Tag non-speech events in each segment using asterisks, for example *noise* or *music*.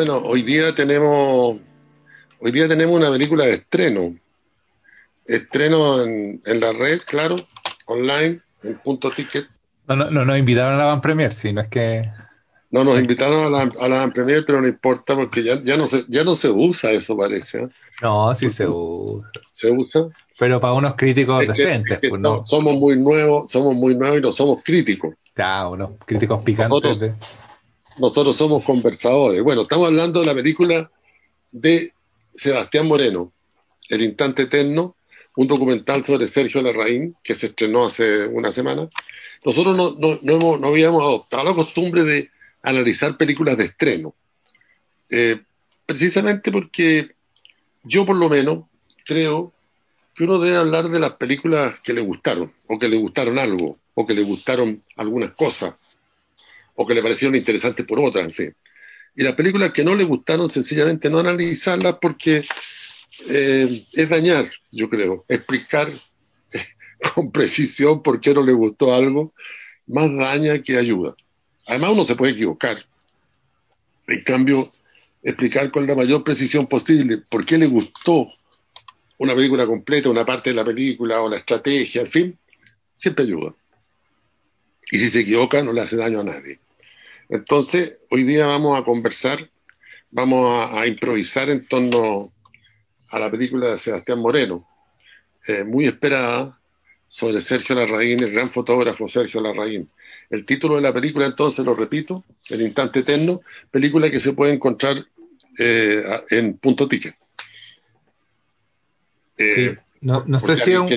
Bueno, hoy día tenemos hoy día tenemos una película de estreno. Estreno en, en la red, claro, online, en punto ticket. No, no, no nos invitaron a la Van Premier, sí, no es que. No, nos invitaron a la, a la Van Premier, pero no importa porque ya, ya, no, se, ya no se usa eso, parece. ¿eh? No, sí se usa. ¿Se usa? Pero para unos críticos Es que- decentes, es que pues no, no. somos muy nuevos, somos muy nuevos y no somos críticos. Ya, unos críticos picantes. Nosotros- Nosotros somos conversadores. Bueno, estamos hablando de la película de Sebastián Moreno, El Instante Eterno, un documental sobre Sergio Larraín que se estrenó hace una semana. Nosotros no, no, hemos- no habíamos adoptado la costumbre de analizar películas de estreno, Eh, precisamente porque yo por lo menos creo que uno debe hablar de las películas que le gustaron, o que le gustaron algo, o que le gustaron algunas cosas, o que le parecieron interesantes por otras, en fin. Y las películas que no le gustaron, sencillamente no analizarlas porque eh, es dañar, yo creo, explicar *laughs* con precisión por qué no le gustó algo, más daña que ayuda. Además uno se puede equivocar. En cambio, explicar con la mayor precisión posible por qué le gustó una película completa, una parte de la película o la estrategia, en fin, siempre ayuda. Y si se equivoca, no le hace daño a nadie. Entonces, hoy día vamos a conversar, vamos a, a improvisar en torno a la película de Sebastián Moreno, eh, muy esperada, sobre Sergio Larraín, el gran fotógrafo Sergio Larraín. El título de la película, entonces, lo repito, El Instante Eterno, película que se puede encontrar eh, en punto ticket. Eh, Sí. Sé si un-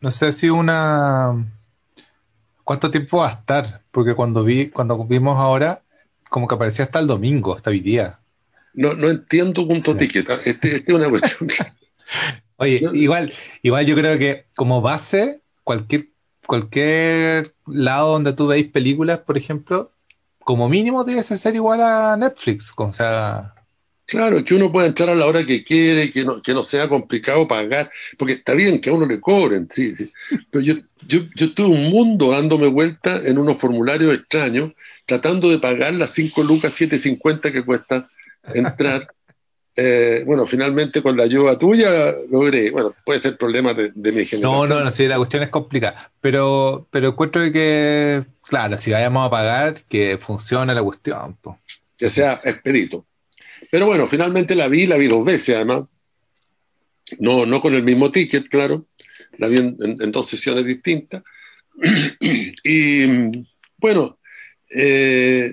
no sé si una cuánto tiempo va a estar, porque cuando vi, cuando vimos ahora, como que aparecía hasta el domingo, hasta hoy día. No, no entiendo punto Sí. ticket. Este, este es una cuestión. *laughs* Oye, igual, igual yo creo que como base, cualquier, cualquier lado donde tú veis películas, por ejemplo, como mínimo debe ser igual a Netflix. O sea, Claro, que uno pueda entrar a la hora que quiere, que no, que no sea complicado pagar, porque está bien que a uno le cobren, sí, sí. pero yo, yo, yo estuve un mundo dándome vuelta en unos formularios extraños, tratando de pagar las 5 lucas 750 que cuesta entrar. *laughs* Eh, bueno, finalmente con la ayuda tuya logré, bueno, puede ser problema de, de mi no, generación. no, no, sí, la cuestión es complicada. Pero, pero encuentro que, claro, si vayamos a pagar, que funcione la cuestión. po. que sea expedito. Pero bueno, finalmente la vi, la vi dos veces además, no, no con el mismo ticket, claro, la vi en, dos sesiones distintas. *clears throat* y bueno, eh,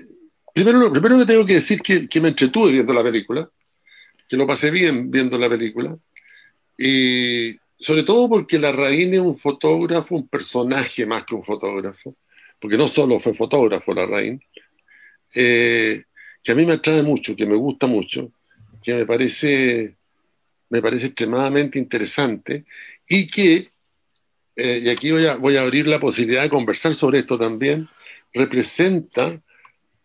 primero, lo primero que tengo que decir que, que me entretuve viendo la película, que lo pasé bien viendo la película, y sobre todo porque Larraín es un fotógrafo, un personaje más que un fotógrafo, porque no solo fue fotógrafo Larraín, eh, que a mí me atrae mucho, que me gusta mucho, que me parece, me parece extremadamente interesante y que, eh, y aquí voy a, abrir la posibilidad de conversar sobre esto también, representa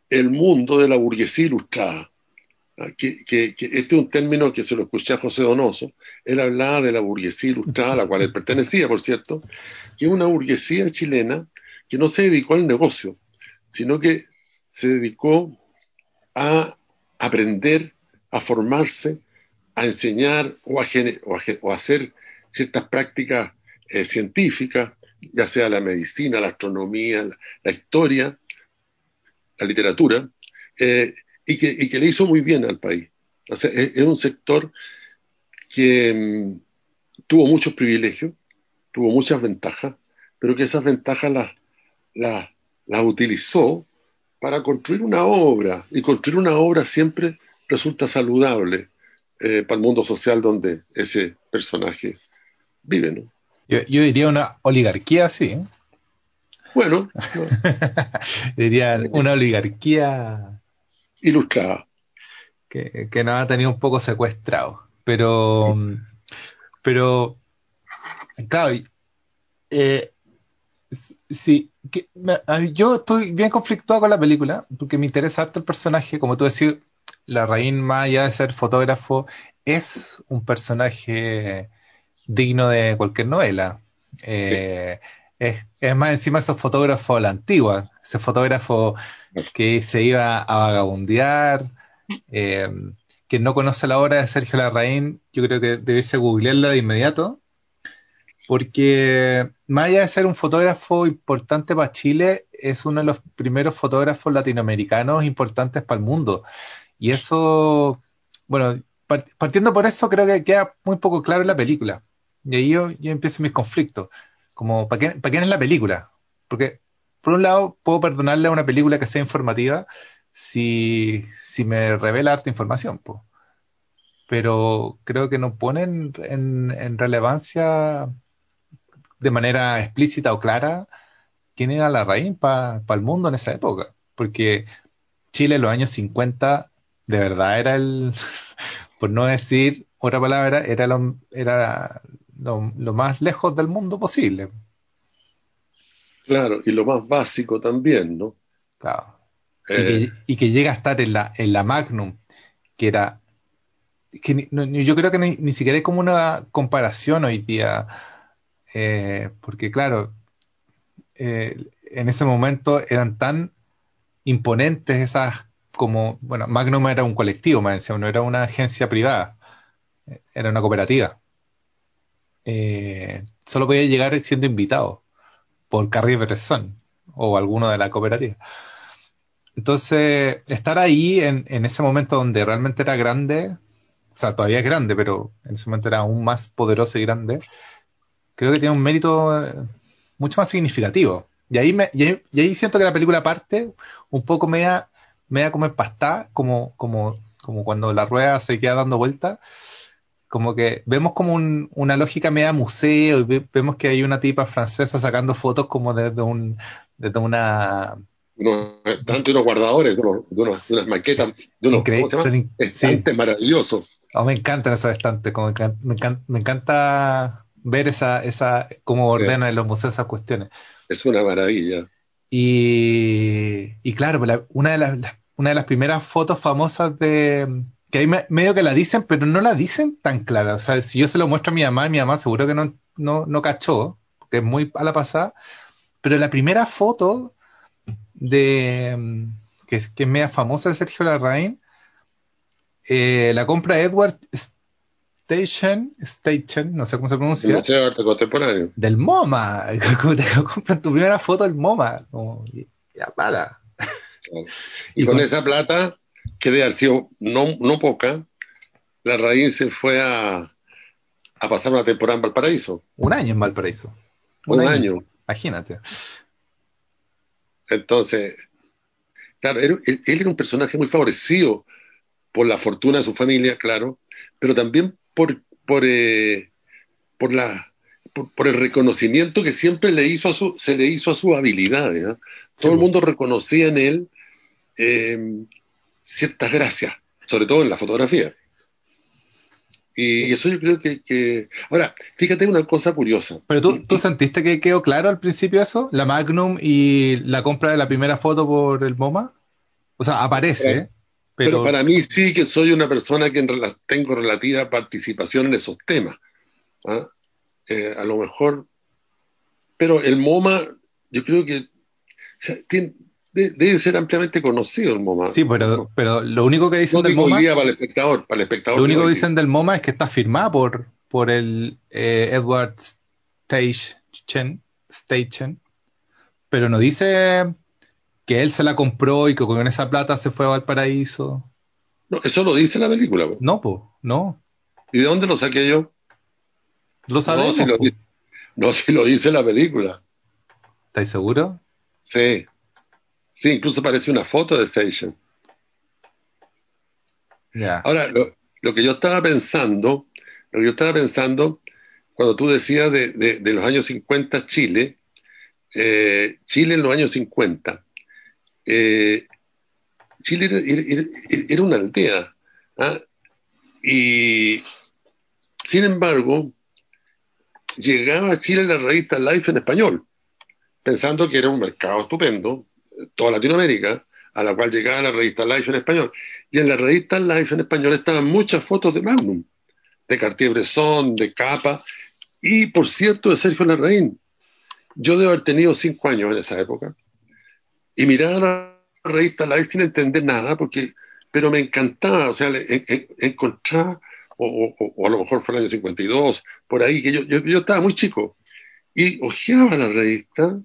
el mundo de la burguesía ilustrada. Ah, que este es un término que se lo escuché a José Donoso. Él hablaba de la burguesía ilustrada, a la cual él pertenecía, por cierto, que es una burguesía chilena que no se dedicó al negocio, sino que se dedicó a aprender, a formarse, a enseñar o a, o o a hacer ciertas prácticas eh, científicas, ya sea la medicina, la astronomía, la, historia, la literatura, eh, y, que, y que le hizo muy bien al país. Es un sector que mm, tuvo muchos privilegios, tuvo muchas ventajas, pero que esas ventajas las, las, las utilizó para construir una obra, y construir una obra siempre resulta saludable eh, para el mundo social donde ese personaje vive, ¿no? Yo, yo diría una oligarquía, sí. ¿eh? Bueno, no, *laughs* diría una oligarquía ilustrada. que, que nos ha tenido un poco secuestrado. Pero, pero, claro, eh, sí, que yo estoy bien conflictuado con la película porque me interesa harto el personaje, como tú decís, la raíz más allá de ser fotógrafo es un personaje digno de cualquier novela. Eh, es, es más encima esos fotógrafos a la antigua, ese fotógrafo que se iba a vagabundear, Eh, quien no conoce la obra de Sergio Larraín, yo creo que debiese googlearla de inmediato, porque más allá de ser un fotógrafo importante para Chile, es uno de los primeros fotógrafos latinoamericanos importantes para el mundo. Y eso, bueno, partiendo por eso, creo que queda muy poco claro en la película. Y ahí yo, empiezo mis conflictos. Como, ¿para, qué, ¿para quién es la película? Porque, por un lado, puedo perdonarle a una película que sea informativa si, si me revela harta información. Pero creo que no ponen en, en relevancia de manera explícita o clara quién era la raíz para el mundo en esa época. Porque Chile en los años 50 de verdad era el, *laughs* por no decir otra palabra, era lo, era lo, más lejos del mundo posible. Claro, y lo más básico también, ¿no? Claro. y, que, llega a estar en la, en la Magnum, que era. Que yo creo que ni, siquiera es como una comparación hoy día, eh, porque claro, eh, en ese momento eran tan imponentes esas como, bueno, Magnum era un colectivo, más no era una agencia privada, era una cooperativa. Eh, solo podía llegar siendo invitado por Carrie Bresson o alguno de la cooperativa. Entonces, estar ahí en, ese momento donde realmente era grande, o sea, todavía es grande, pero en ese momento era aún más poderoso y grande, creo que tiene un mérito eh, mucho más significativo. Y ahí, me, y ahí, siento que la película parte un poco media, media como empastada, como, como, como cuando la rueda se queda dando vueltas como que vemos como una lógica media museo y vemos que hay una tipa francesa sacando fotos como desde un desde una unos, unos guardadores de, unas maquetas de unos estantes maravillosos. Oh, me encantan esos estantes como me, encanta, ver esa esa cómo ordenan en los museos esas cuestiones es una maravilla y, y claro una de las una de las primeras fotos famosas de que ahí medio que la dicen, pero no la dicen tan clara. O sea, si yo se lo muestro a mi mamá, mi mamá seguro que no, no, no cachó, que es muy a la pasada. Pero la primera foto de que, es, que es media famosa de Sergio Larraín, eh, la compra Edward Station, Station, no sé cómo se pronuncia. contemporáneo. Del MoMA. *laughs* Compran tu primera foto del MoMA. Como, ya para. *laughs* Y, con, esa plata que de sido no, no poca, la raíz se fue a, a pasar una temporada en Valparaíso. Un año en Valparaíso. Un, año. Imagínate. Entonces, claro, él, era un personaje muy favorecido por la fortuna de su familia, claro, pero también por, por, eh, por la por, el reconocimiento que siempre le hizo a su, se le hizo a sus habilidades. Todo el mundo reconocía en él eh, ciertas gracias, sobre todo en la fotografía. Y eso yo creo que, Ahora, fíjate una cosa curiosa. Pero tú, ¿tú sentiste que quedó claro al principio eso? ¿La Magnum y la compra de la primera foto por el MoMA? O sea, aparece, pero... para mí sí que soy una persona que tengo relativa participación en esos temas. ¿ah? Eh, a lo mejor... Pero el MoMA, yo creo que... tiene, debe ser ampliamente conocido el MoMA. Sí, pero, pero lo único que dicen del MoMA. Para el espectador, para el espectador lo único que dicen del MoMA es que está firmado por, por el eh, Edward Station, Station, pero no dice que él se la compró y que con esa plata se fue a Valparaíso. No, eso lo dice la película. No, pues, no. ¿Y de dónde lo saqué yo? Lo sabemos. No, si lo, no, si lo dice la película. ¿Estáis seguro? Sí. Sí, incluso parece una foto de Station. Ahora, lo, que yo estaba pensando, lo que yo estaba pensando, cuando tú decías de, los años 50 Chile, eh, Chile en los años 50, eh, Chile era, una aldea. ¿ah? Y, sin embargo, llegaba a Chile la revista Life en español, pensando que era un mercado estupendo, toda Latinoamérica, a la cual llegaba la revista Life en español. Y en la revista Life en español estaban muchas fotos de Magnum, de Cartier-Bresson, de Capa, y por cierto de Sergio Larraín. Yo debo haber tenido cinco años en esa época, y miraba la revista Life sin entender nada, porque pero me encantaba, o sea, encontrar, o, o, a lo mejor fue el año 52, por ahí, que yo, yo, yo estaba muy chico, y hojeaba la revista,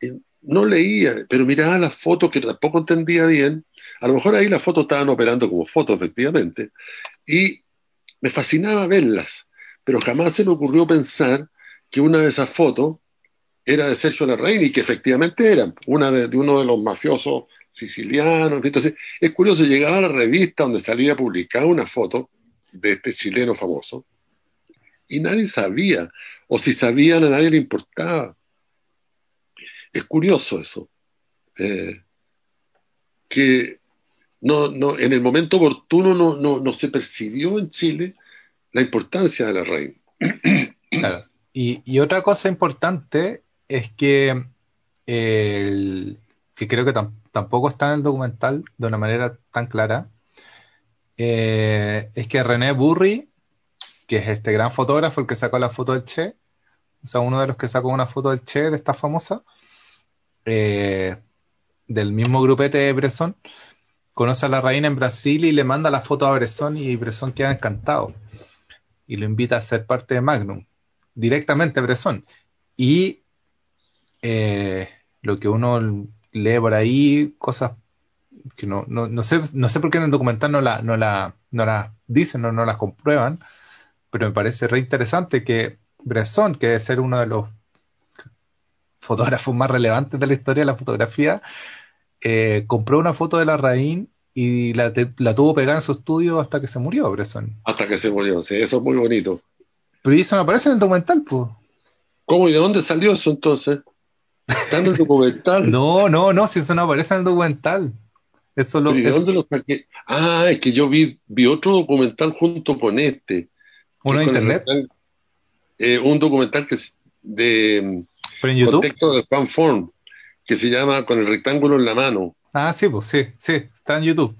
y no leía, pero miraba las fotos que tampoco entendía bien, a lo mejor ahí las fotos estaban operando como fotos, efectivamente, y me fascinaba verlas, pero jamás se me ocurrió pensar que una de esas fotos era de Sergio Larraín y que efectivamente era una de, uno de los mafiosos sicilianos. Entonces, es curioso, llegaba a la revista donde salía publicada una foto de este chileno famoso y nadie sabía, o si sabían a nadie le importaba. Es curioso eso, eh, que no, no, en el momento oportuno no, no, no se percibió en Chile la importancia de la reina. Claro. Y, otra cosa importante es que, que creo que tampoco está en el documental de una manera tan clara, eh, es que René Burri, que es este gran fotógrafo, el que sacó la foto del Che, o sea, uno de los que sacó una foto del Che, de esta famosa, eh, del mismo grupete de Bresson, conoce a la reina en Brasil y le manda la foto a Bresson y Bresson queda encantado y lo invita a ser parte de Magnum, directamente a Bresson. Y eh, lo que uno lee por ahí, cosas que no, no, no, sé, no sé por qué en el documental no la, no la, no las dicen, no, no las comprueban, pero me parece re interesante que Bresson, que debe ser uno de los fotógrafos más relevantes de la historia de la fotografía, eh, compró una foto de la reina y la, tuvo pegada en su estudio hasta que se murió, Bresson. Hasta que se murió, sí, eso es muy bonito. Pero eso no aparece en el documental, pues. ¿Cómo y de dónde salió eso entonces? ¿Está en el documental? *laughs* no, no, no, si eso no aparece en el documental. Eso lo, ¿Y de dónde lo saqué? Ah, es que yo vi, vi otro documental junto con este. ¿Uno de internet? Eh, un documental que es de ¿Pero en YouTube? contexto de Fanform, que se llama Con el rectángulo en la mano. Ah, sí, pues sí, sí, está en YouTube.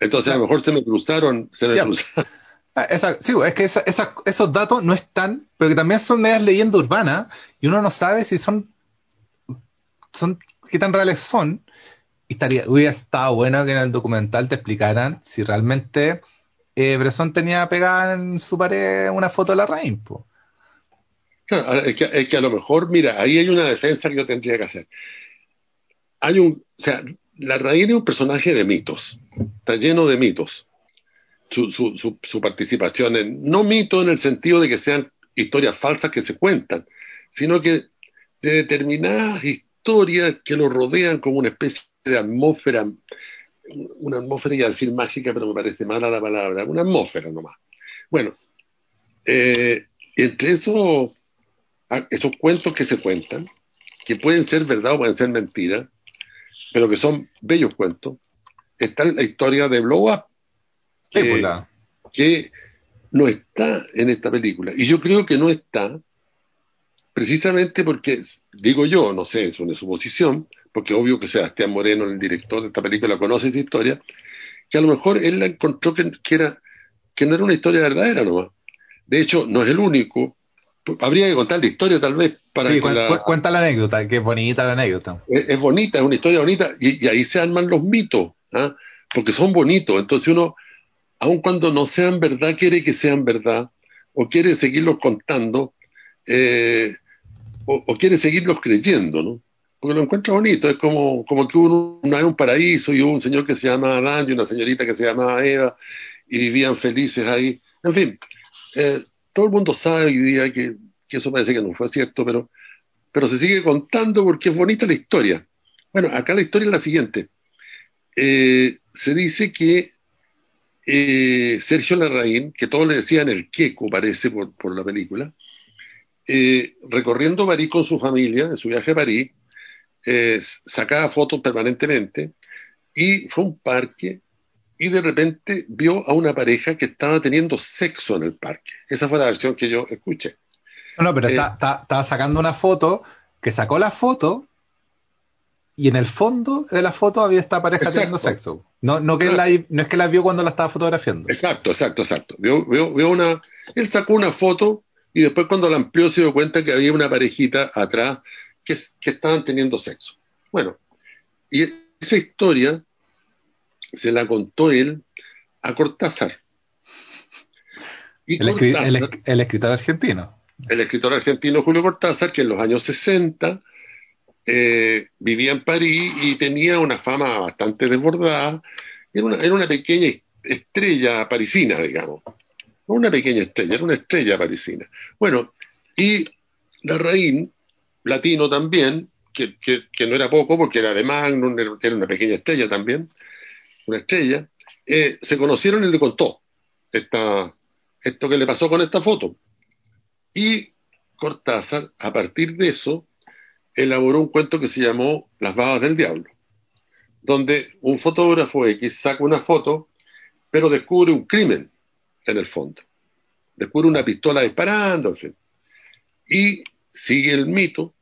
Entonces a lo mejor se me cruzaron, se me cruzaron. *laughs* Ah, sí, pues, es que esos datos no están, pero que también son medias leyendas urbanas y uno no sabe si son, son qué tan reales son. Y estaría, hubiera estado bueno que en el documental te explicaran si realmente eh, Bresson tenía pegada en su pared una foto de la reina. Claro, es que, es que a lo mejor, mira, ahí hay una defensa que yo tendría que hacer. Hay un, o sea, la reina es un personaje de mitos, está lleno de mitos. Su, su, su, participación en, no mito en el sentido de que sean historias falsas que se cuentan, sino que de determinadas historias que lo rodean como una especie de atmósfera, una atmósfera, iba a decir mágica, pero me parece mala la palabra, una atmósfera nomás. Bueno, eh, entre esos, esos cuentos que se cuentan, que pueden ser verdad o pueden ser mentira, pero que son bellos cuentos, está la historia de Blow Up, pues que, no está en esta película. Y yo creo que no está precisamente porque, digo yo, no sé, es una suposición, porque obvio que Sebastián Moreno, el director de esta película, conoce esa historia, que a lo mejor él la encontró que, era, que no era una historia verdadera nomás. De hecho, no es el único. Habría que contar la historia tal vez para que la... cuenta la anécdota, que es bonita la anécdota. Es, bonita, es una historia bonita, y, ahí se arman los mitos, ¿ah? porque son bonitos. Entonces uno, aun cuando no sean verdad, quiere que sean verdad, o quiere seguirlos contando, eh, o, quiere seguirlos creyendo, ¿no? Porque lo encuentra bonito, es como, como que uno, hay un paraíso y hubo un señor que se llama Adán y una señorita que se llamaba Eva, y vivían felices ahí. En fin, eh, todo el mundo sabe hoy día que, eso parece que no fue cierto, pero, pero se sigue contando porque es bonita la historia. Bueno, acá la historia es la siguiente. Eh, se dice que eh, Sergio Larraín, que todos le decían el queco, parece, por, la película, eh, recorriendo París con su familia, en su viaje a París, eh, sacaba fotos permanentemente y fue a un parque y de repente vio a una pareja que estaba teniendo sexo en el parque. Esa fue la versión que yo escuché. No, no pero estaba sacando una foto, que sacó la foto y en el fondo de la foto había esta pareja teniendo sexo. No, no, que no es que la vio cuando la estaba fotografiando. Exacto, exacto, exacto. Vio, vio, una, él sacó una foto y después cuando la amplió se dio cuenta que había una parejita atrás que, que estaban teniendo sexo. Bueno, y esa historia se la contó él a Cortázar. Y el, Cortázar, el, escritor argentino. El escritor argentino Julio Cortázar, que en los años 60 eh, vivía en París y tenía una fama bastante desbordada. Era una, era una pequeña estrella parisina, digamos. Una pequeña estrella, era una estrella parisina. Bueno, y Larraín, latino también, que, que, no era poco porque era de Magnum, era una pequeña estrella también, una estrella, eh, se conocieron y le contó esta, esto que le pasó con esta foto. Y Cortázar, a partir de eso, elaboró un cuento que se llamó Las babas del diablo, donde un fotógrafo X saca una foto, pero descubre un crimen en el fondo. Descubre una pistola disparando, en fin. Y sigue el mito.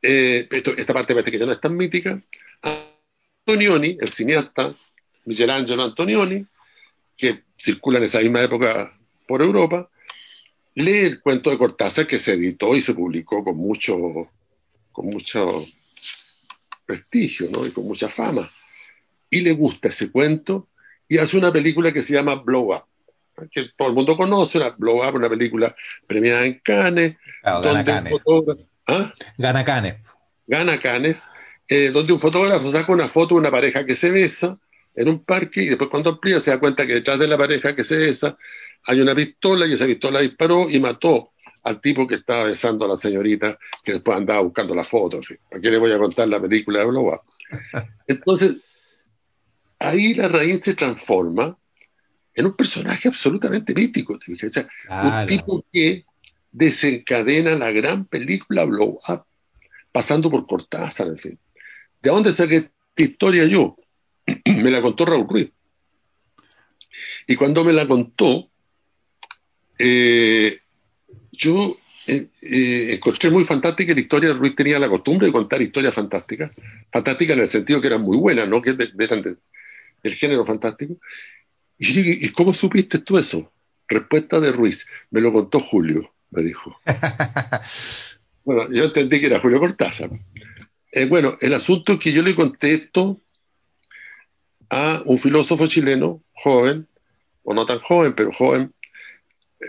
Eh, esta parte parece que ya no es tan mítica. Antonioni, el cineasta Michelangelo Antonioni, que circula en esa misma época por Europa, lee el cuento de Cortázar que se editó y se publicó con mucho, con mucho prestigio ¿no? y con mucha fama. Y le gusta ese cuento y hace una película que se llama Blow Up, que todo el mundo conoce, una Blow Up, una película premiada en Cannes. gana Cannes. ¿ah? Gana Cannes. Gana Cannes, eh, donde un fotógrafo saca una foto de una pareja que se besa en un parque y después cuando amplía se da cuenta que detrás de la pareja que se besa hay una pistola y esa pistola disparó y mató al tipo que estaba besando a la señorita que después andaba buscando la foto. ¿A qué le voy a contar la película de Blow *laughs* Entonces, ahí la raíz se transforma en un personaje absolutamente mítico. Un tipo que desencadena la gran película Blow Up, pasando por Cortázar, en fin. ¿De dónde saqué esta historia yo? *clears throat* me la contó Raúl Ruiz. Y cuando me la contó, eh, yo eh, eh, encontré muy fantástica la historia. Ruiz tenía la costumbre de contar historias fantásticas, fantásticas en el sentido que eran muy buenas, ¿no? que eran del género fantástico. *laughs* Y yo dije, ¿y cómo supiste tú eso? Respuesta de Ruiz, me lo contó Julio, me dijo. *laughs* bueno, yo entendí que era Julio Cortázar. bueno, el asunto es que yo le conté esto a un filósofo chileno, joven, o no tan joven, pero joven,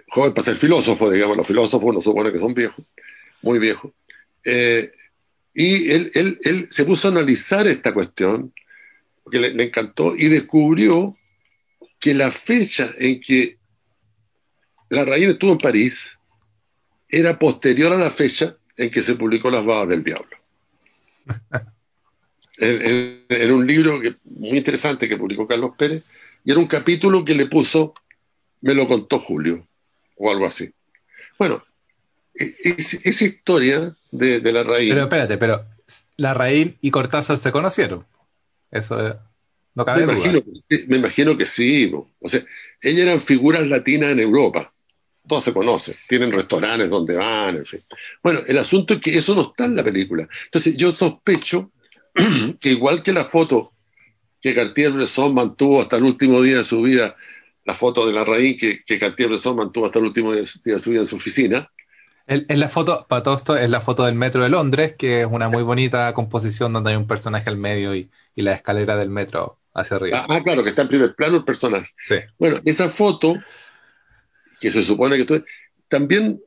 joven para ser filósofo, digamos, los filósofos no supone que son viejos, muy viejos. Eh, y él, él, él, se puso a analizar esta cuestión, porque le, encantó, y descubrió que la fecha en que la raíz estuvo en París era posterior a la fecha en que se publicó Las Babas del Diablo. *laughs* Era un libro que, muy interesante que publicó Carlos Pérez, y era un capítulo que le puso, me lo contó Julio, o algo así. Bueno, e, esa historia de, la raíz. Pero espérate, pero la raíz y Cortázar se conocieron. Eso no cabe me imagino, Que, me imagino que sí. O sea, ellas eran figuras latinas en Europa. Todos se conocen, tienen restaurantes donde van, en fin. Bueno, el asunto es que eso no está en la película. Entonces, yo sospecho *clears throat* que igual que la foto que Cartier-Bresson mantuvo hasta el último día de su vida, la foto de la raíz que, que Cartier-Bresson mantuvo hasta el último día de su vida en su oficina. En, la foto, para todo esto, es la foto del metro de Londres, que es una muy bonita composición donde hay un personaje al medio y, la escalera del metro hacia arriba. Ah, ah, claro, que está en primer plano el personaje. Sí. Bueno, esa foto, que se supone que también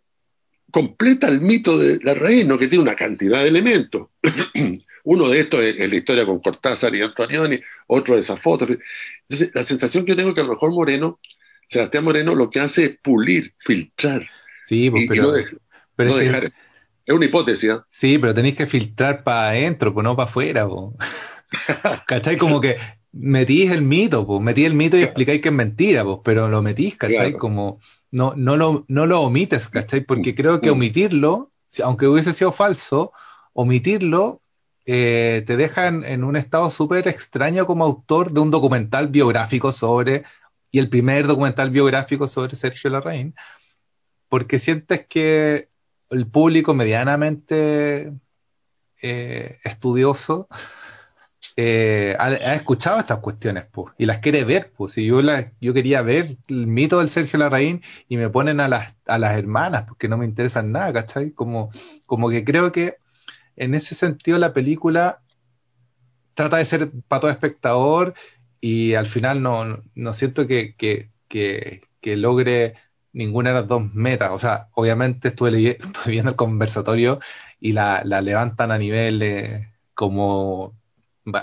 completa el mito de la raíz, ¿no? que tiene una cantidad de elementos. *clears throat* Uno de estos es, la historia con Cortázar y Antonioni, otro de esas fotos. Entonces, la sensación que tengo es que a lo mejor Moreno, Sebastián Moreno, lo que hace es pulir, filtrar. Sí, pues, pero, no, dejar. Es una hipótesis. ¿ah? Sí, pero tenéis que filtrar para adentro, pues no para afuera. *laughs* ¿Cachai? Como que metís el mito, pues, metís el mito y explicáis que es mentira, pues, pero lo metís, ¿cachai? Como no, no, lo, no lo omites, ¿cachai? Porque creo que mm. omitirlo, aunque hubiese sido falso, omitirlo eh, te deja en, un estado súper extraño como autor de un documental biográfico sobre, y el primer documental biográfico sobre Sergio Larraín, porque sientes que el público medianamente eh, estudioso eh, ha, escuchado estas cuestiones pues, y las quiere ver. Pues. Si yo, la, yo quería ver el mito del Sergio Larraín y me ponen a las, a las hermanas porque no me interesan nada, ¿cachai? Como, como que creo que en ese sentido la película trata de ser para todo espectador y al final no, no siento que, que, que, logre ninguna de las dos metas. O sea, obviamente estuve, *laughs* estuve viendo el conversatorio y la, la levantan a nivel como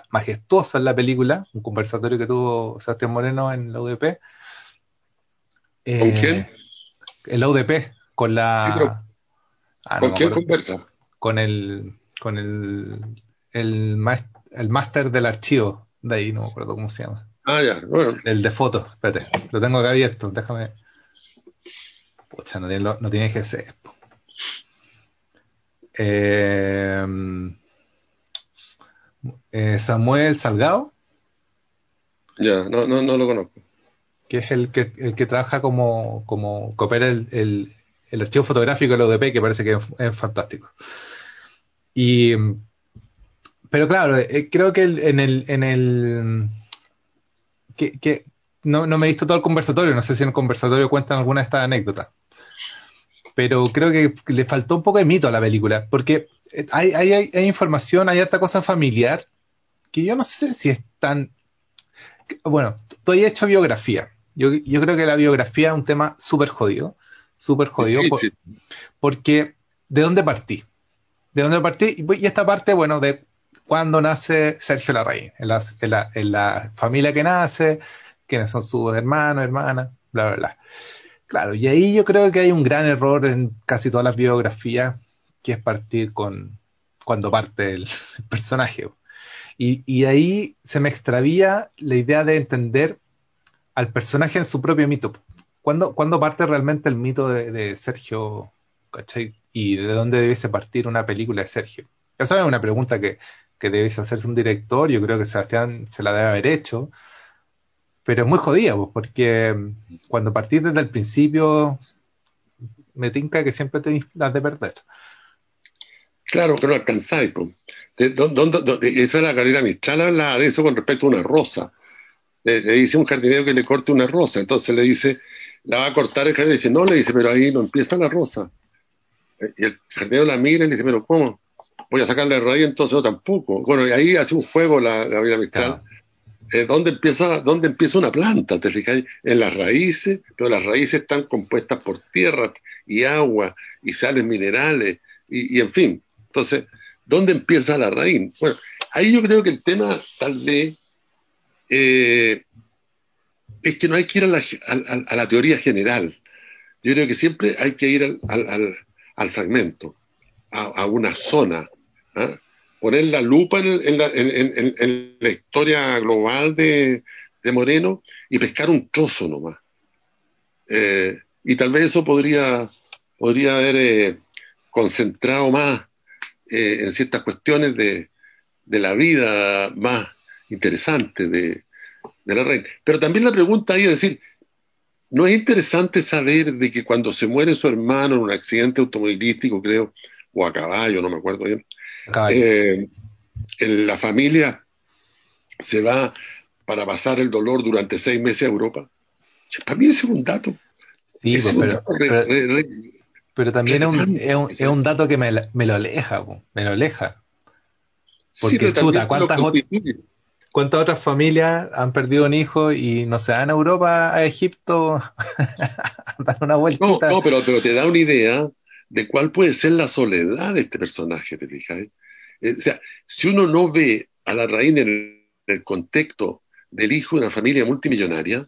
majestuoso en la película, un conversatorio que tuvo Sebastián Moreno en la UDP. ¿Con quién? Eh, en la UDP, con la... Ah, ¿Con quién conversa? Con el, con el, el, el máster del archivo de ahí, no me acuerdo cómo se llama. Ah, ya, bueno. El de fotos, espérate, lo tengo acá abierto, déjame. Pucha, no tiene, no tiene GC. Eh, eh, Samuel Salgado. Ya, no, no, no lo conozco. Que es el que, el que trabaja como, como coopera el, el, el archivo fotográfico del ODP, que parece que es, fantástico. Y, pero claro, eh, creo que en el, en el que, no, no, me he visto todo el conversatorio, no sé si en el conversatorio cuentan alguna de estas anécdotas, pero creo que le faltó un poco de mito a la película, porque hay, hay, hay información, hay harta cosa familiar, que yo no sé si es tan... Bueno, estoy hecho biografía. Yo, yo creo que la biografía es un tema súper jodido súper jodido. porque, ¿de dónde partí? ¿De dónde partí? Y esta parte, bueno, de cuándo nace Sergio Larraín, en la, en, la, en la familia que nace, quiénes son sus hermanos, hermanas, bla, bla, bla. Claro, y ahí yo creo que hay un gran error en casi todas las biografías, que es partir con cuando parte el, *laughs* personaje. Y, ahí se me extravía la idea de entender al personaje en su propio mito. ¿Cuándo, parte realmente el mito de, Sergio? ¿cachai? ¿Y de dónde debiese partir una película de Sergio? Esa es una pregunta que, que debes hacerse un director, yo creo que Sebastián se la debe haber hecho, pero es muy jodida, pues, porque cuando partís desde el principio, me tinca que siempre tenéis las de perder. Claro, que no alcanzáis. Pues. esa es la carrera Mistral, habla de eso con respecto a una rosa. Le, le, dice un jardinero que le corte una rosa, entonces le dice, la va a cortar el jardinero y dice, no, le dice, pero ahí no empieza la rosa. Y el jardinero la mira y le dice, pero ¿cómo? Voy a sacarle raíz, entonces no tampoco. Bueno, y ahí hace un juego la Gabriela Mistral. Eh, ¿dónde, empieza, ¿Dónde empieza una planta? ¿Te fijas? En las raíces, pero las raíces están compuestas por tierra y agua y sales minerales y, en fin. Entonces, ¿dónde empieza la raíz? Bueno, ahí yo creo que el tema tal vez eh, es que no hay que ir a la, teoría general. Yo creo que siempre hay que ir al, fragmento, a, una zona, ¿ah? poner la lupa en, la, historia global de, Moreno y pescar un trozo nomás. Eh, y tal vez eso podría, podría haber eh, concentrado más eh, en ciertas cuestiones de, de la vida más interesante de, de la reina. Pero también la pregunta ahí es decir, ¿no es interesante saber de que cuando se muere su hermano en un accidente automovilístico, creo, o a caballo, no me acuerdo bien, eh, en la familia se va para pasar el dolor durante seis meses a Europa? Para mí ese es un dato. Sí, pues, pero, también *clears throat* es un, es, un, dato que me, lo aleja, me lo aleja. Porque, chuta, ¿cuántas, ¿Cuántas otras familias han perdido un hijo y no se van a Europa, a Egipto, *laughs* a dar una vuelta? No, no pero, te da una idea de cuál puede ser la soledad de este personaje, ¿te fijas? Eh, o sea, si uno no ve a la reina en el, contexto del hijo de una familia multimillonaria,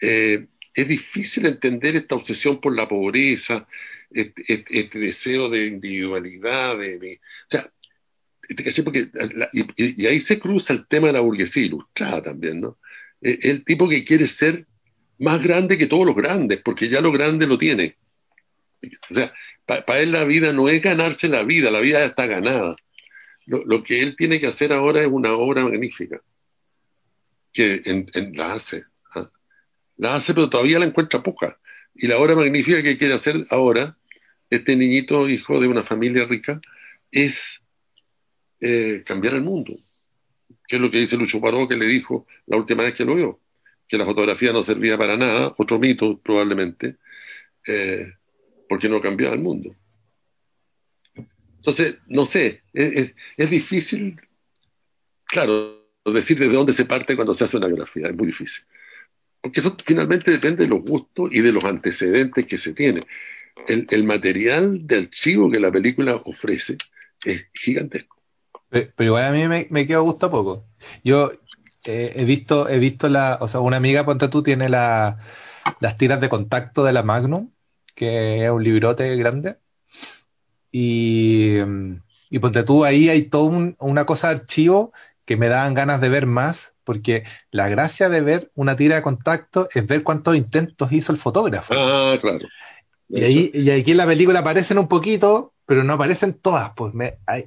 eh, es difícil entender esta obsesión por la pobreza, este, este, este deseo de individualidad, de, o sea, porque, y, ahí se cruza el tema de la burguesía ilustrada también, ¿no? E, el tipo que quiere ser más grande que todos los grandes, porque ya lo grande lo tiene. O sea, para él la vida no es ganarse la vida, la vida ya está ganada. Lo, que él tiene que hacer ahora es una obra magnífica, que la hace. La hace, pero todavía la encuentra poca. Y la obra magnífica que quiere hacer ahora, este niñito hijo de una familia rica, es eh, cambiar el mundo. Que es lo que dice Lucho Paró, que le dijo la última vez que lo vio, que la fotografía no servía para nada, otro mito probablemente, eh, porque no cambiaba el mundo. Entonces, no sé, es, difícil, claro, decir desde dónde se parte cuando se hace una grafía, es muy difícil. Porque eso finalmente depende de los gustos y de los antecedentes que se tiene. El, material de archivo que la película ofrece es gigantesco. Pero, igual a mí me, me quedó gusto poco. Yo eh, he visto, he visto la, o sea, una amiga, ponte tú, tiene la, las tiras de contacto de la Magnum, que es un librote grande. Y, y ponte tú, ahí hay toda una cosa de archivo que me dan ganas de ver más, porque la gracia de ver una tira de contacto es ver cuántos intentos hizo el fotógrafo. Ah, claro. Y, ahí, y aquí en la película aparecen un poquito, pero no aparecen todas. Pues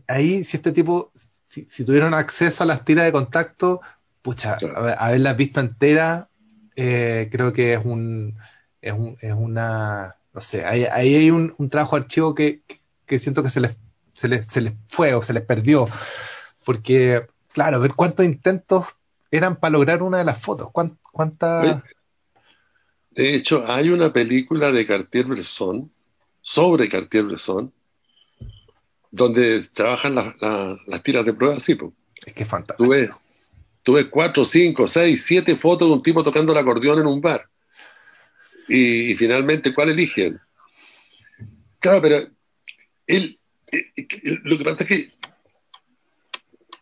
ahí, si este tipo, si, tuvieron acceso a las tiras de contacto, pucha, haberlas visto enteras, eh, creo que es un, es, un, es una, no sé, ahí, hay un, trabajo archivo que, que, siento que se les, se les, se les fue o se les perdió. Porque Claro, ver cuántos intentos eran para lograr una de las fotos. ¿Cuántas? De hecho, hay una película de Cartier-Bresson, sobre Cartier-Bresson, donde trabajan las tiras de prueba así. Es que es fantástico. Tú ves, cuatro, cinco, seis, siete fotos de un tipo tocando el acordeón en un bar. Y, finalmente, ¿cuál eligen? Claro, pero él, eh, eh, lo que pasa es que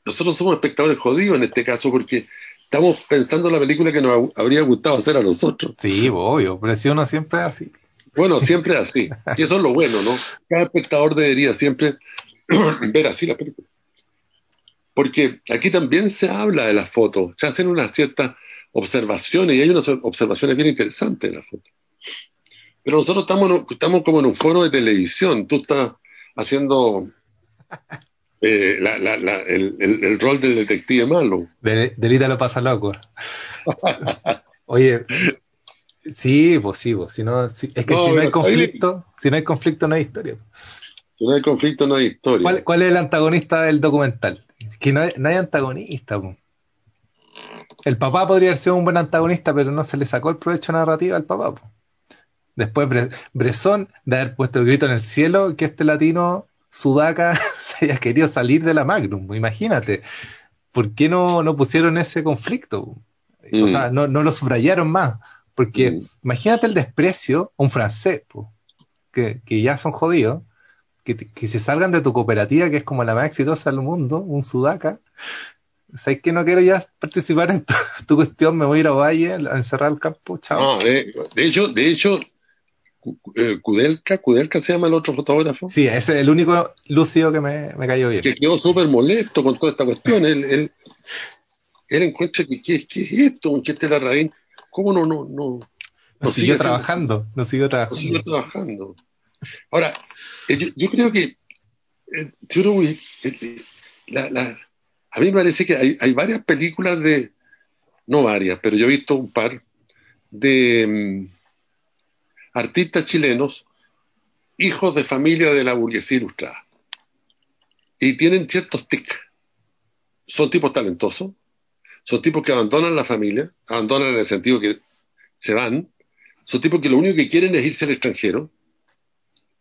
nosotros somos espectadores jodidos en este caso porque estamos pensando en la película que nos habría gustado hacer a nosotros. Sí, obvio, pero si uno siempre es así. Bueno, siempre es así. Y eso es lo bueno, ¿no? Cada espectador debería siempre *clears throat* ver así la película. Porque aquí también se habla de las fotos, se hacen unas ciertas observaciones y hay unas observaciones bien interesantes de las fotos. Pero nosotros estamos, estamos como en un foro de televisión, tú estás haciendo eh, la, la, el, el, rol del detective malo. De, delita lo pasa loco. Oye, sí, pues sí, pues, si no, es que si no hay conflicto, si no hay conflicto no hay historia. Si no hay conflicto no hay historia. ¿Cuál, es el antagonista del documental? Que no hay, no hay antagonista. El papá podría haber sido un buen antagonista, pero no se le sacó el provecho narrativo al papá. Después Bresón de haber puesto el grito en el cielo que este latino Sudaca *laughs* se haya querido salir de la Magnum, imagínate. ¿Por qué no, no pusieron ese conflicto? O sea, mm. no, no, lo subrayaron más. Porque mm. imagínate el desprecio a un francés, que, que, ya son jodidos, que, que, se salgan de tu cooperativa, que es como la más exitosa del mundo, un Sudaca. ¿Sabes que no quiero ya participar en *laughs* tu, cuestión? Me voy a ir a Valle a encerrar el campo, chao. de, de, hecho, de hecho, eh, Kudelka, Kudelka se llama el otro fotógrafo. Sí, ese es el único lúcido que me, me cayó bien. Que quedó súper molesto con toda esta cuestión. él, él, él encuentra que ¿qué, es esto? ¿Qué es la raíz? ¿Cómo no, no, no, no siguió trabajando? No siguió trabajando. No siguió trabajando. Ahora, eh, yo, creo que eh, yo la, la, a mí me parece que hay, hay varias películas de, no varias, pero yo he visto un par de mm, artistas chilenos, hijos de familia de la burguesía ilustrada. Y tienen ciertos tics. Son tipos talentosos, son tipos que abandonan la familia, abandonan en el sentido que se van, son tipos que lo único que quieren es irse al extranjero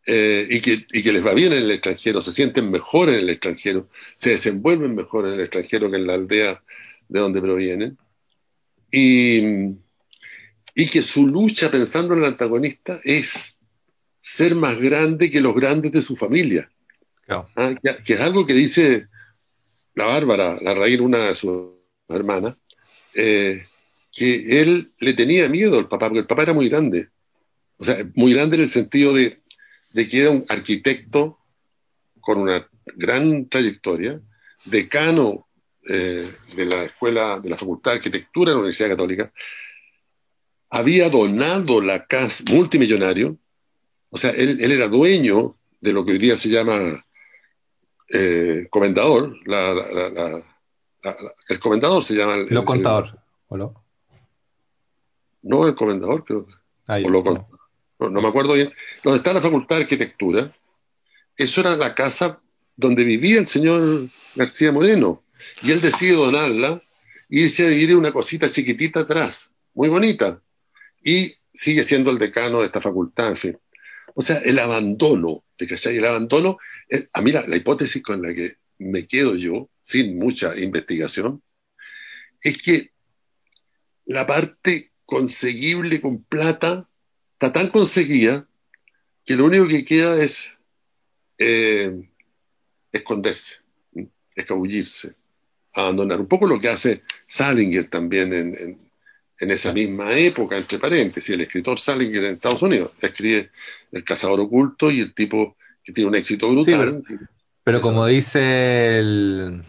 eh, y, que, y, que, les va bien en el extranjero, se sienten mejor en el extranjero, se desenvuelven mejor en el extranjero que en la aldea de donde provienen. Y, y que su lucha pensando en el antagonista es ser más grande que los grandes de su familia. Ah, que, es algo que dice la Bárbara, la raíz una de sus hermanas, eh, que él le tenía miedo al papá, porque el papá era muy grande. O sea, muy grande en el sentido de, de que era un arquitecto con una gran trayectoria, decano eh, de la escuela, de la Facultad de Arquitectura de la Universidad Católica, había donado la casa, multimillonario, o sea, él, era dueño de lo que hoy día se llama eh, comendador, el comendador se llama... lo contador, ¿o no? No, el comendador, creo. Ah, no, me acuerdo bien. Donde está la Facultad de Arquitectura, eso era la casa donde vivía el señor García Moreno. Y él decide donarla y irse a vivir una cosita chiquitita atrás, muy bonita y sigue siendo el decano de esta facultad, en fin. O sea, el abandono, ¿de hay El abandono, a mí la, hipótesis con la que me quedo yo, sin mucha investigación, es que la parte conseguible con plata está tan conseguida que lo único que queda es eh, esconderse, escabullirse, abandonar. Un poco lo que hace Salinger también en, esa misma época, entre paréntesis. El escritor Salinger en Estados Unidos escribe El cazador oculto y el tipo que tiene un éxito brutal. pero, como dice el.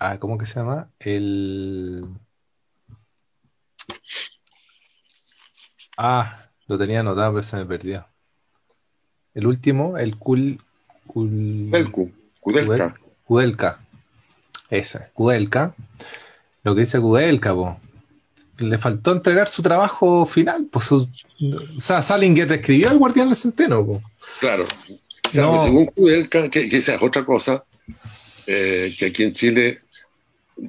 Ah, ¿Cómo que se llama? El. Ah, lo tenía anotado, pero se me perdió. El último, el Kul. Kul... Kudelka. Kudelka. Esa, Kudelka. Lo que dice Kudelka, le faltó entregar su trabajo final. Pues o sea, Salinger escribió El Guardián del Centeno. Claro. según Kudelka, que, esa es otra cosa, eh, que aquí en Chile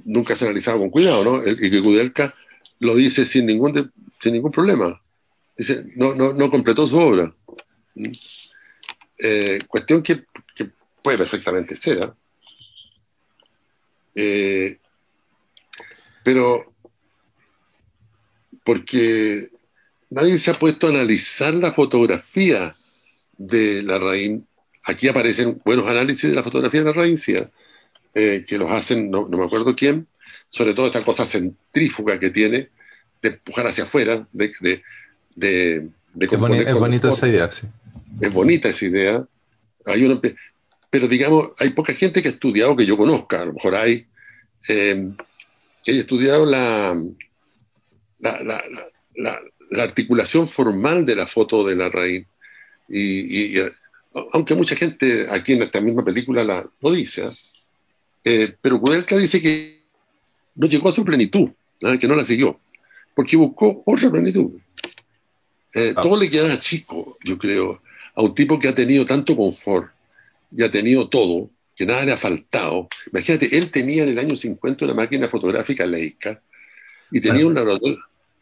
nunca se ha analizado con cuidado, ¿no? y que Kudelka lo dice sin ningún, sin ningún problema. Dice, no, no, no completó su obra. Eh, cuestión que, puede perfectamente ser. ¿eh? pero porque nadie se ha puesto a analizar la fotografía de la raíz. Aquí aparecen buenos análisis de la fotografía de la raíz, eh, que los hacen, no, me acuerdo quién, sobre todo esta cosa centrífuga que tiene de empujar hacia afuera, de, de, es, bonita esa idea, sí. Es bonita esa idea. Hay uno, pero digamos, hay poca gente que ha estudiado, que yo conozca, a lo mejor hay, eh, que haya estudiado la, la, la, la, articulación formal de la foto de la raíz. Y, aunque mucha gente aquí en esta misma película la, lo dice, ¿ah? eh, pero Kudelka dice que no llegó a su plenitud, ¿ah? que no la siguió, porque buscó otra plenitud. Eh, ah. Todo le queda chico, yo creo, a un tipo que ha tenido tanto confort y ha tenido todo, que nada le ha faltado. Imagínate, él tenía en el año 50 una máquina fotográfica Leica y tenía un laboratorio,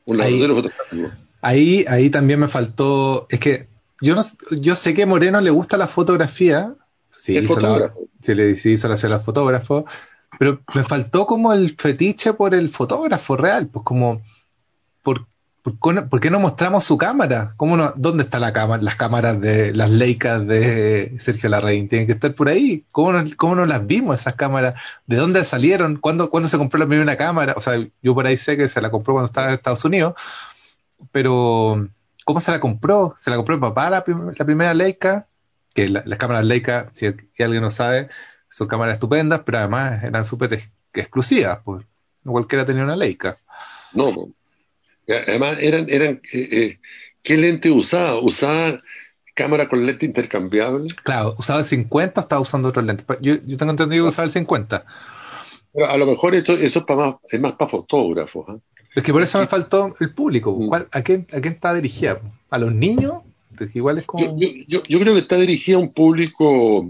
un. Ahí, ahí también me faltó, es que yo no, yo sé que Moreno le gusta la fotografía, sí, hizo la, sí, le hizo la ciudad fotógrafo, pero me faltó como el fetiche por el fotógrafo real, pues como, ¿por, por, qué no mostramos su cámara? ¿Cómo no, ¿Dónde está la cámara, las cámaras de las Leicas de Sergio Larraín? Tienen que estar por ahí. ¿Cómo no, las vimos esas cámaras? ¿De dónde salieron? ¿Cuándo, ¿Cuándo se compró la primera cámara? O sea, yo por ahí sé que se la compró cuando estaba en Estados Unidos, pero ¿cómo se la compró? ¿Se la compró el papá la, la primera Leica? Que las cámaras Leica, si, alguien no sabe, son cámaras estupendas, pero además eran súper exclusivas, pues no cualquiera tenía una Leica. No, no. Además, eran, eran eh, eh, ¿qué lente usaba? ¿Usaba cámara con lente intercambiable? Claro, usaba el 50 estaba usando otro lente. Yo, yo tengo entendido que usaba el 50. Pero a lo mejor esto, eso es, para más, es más para fotógrafos. ¿eh? Es que por eso me faltó el público. Mm. ¿A, quién, ¿A quién está dirigida? ¿A los niños? Igual es como... yo, yo, yo creo que está dirigida a un público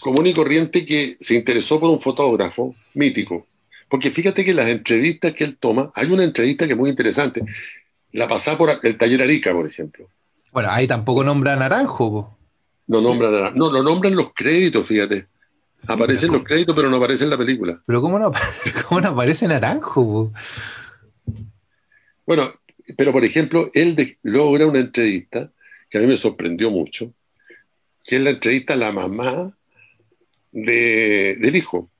común y corriente que se interesó por un fotógrafo mítico porque fíjate que las entrevistas que él toma, hay una entrevista que es muy interesante. La pasada por el taller Arica, por ejemplo. Bueno, ahí tampoco nombra Naranjo. No nombra Naranjo. No, lo nombran los créditos, fíjate. aparecen los créditos, pero no aparece en la película. Pero ¿cómo no, *laughs* cómo no aparece Naranjo? Bueno, pero por ejemplo, él logra una entrevista que a mí me sorprendió mucho, que es la entrevista a la mamá de, del hijo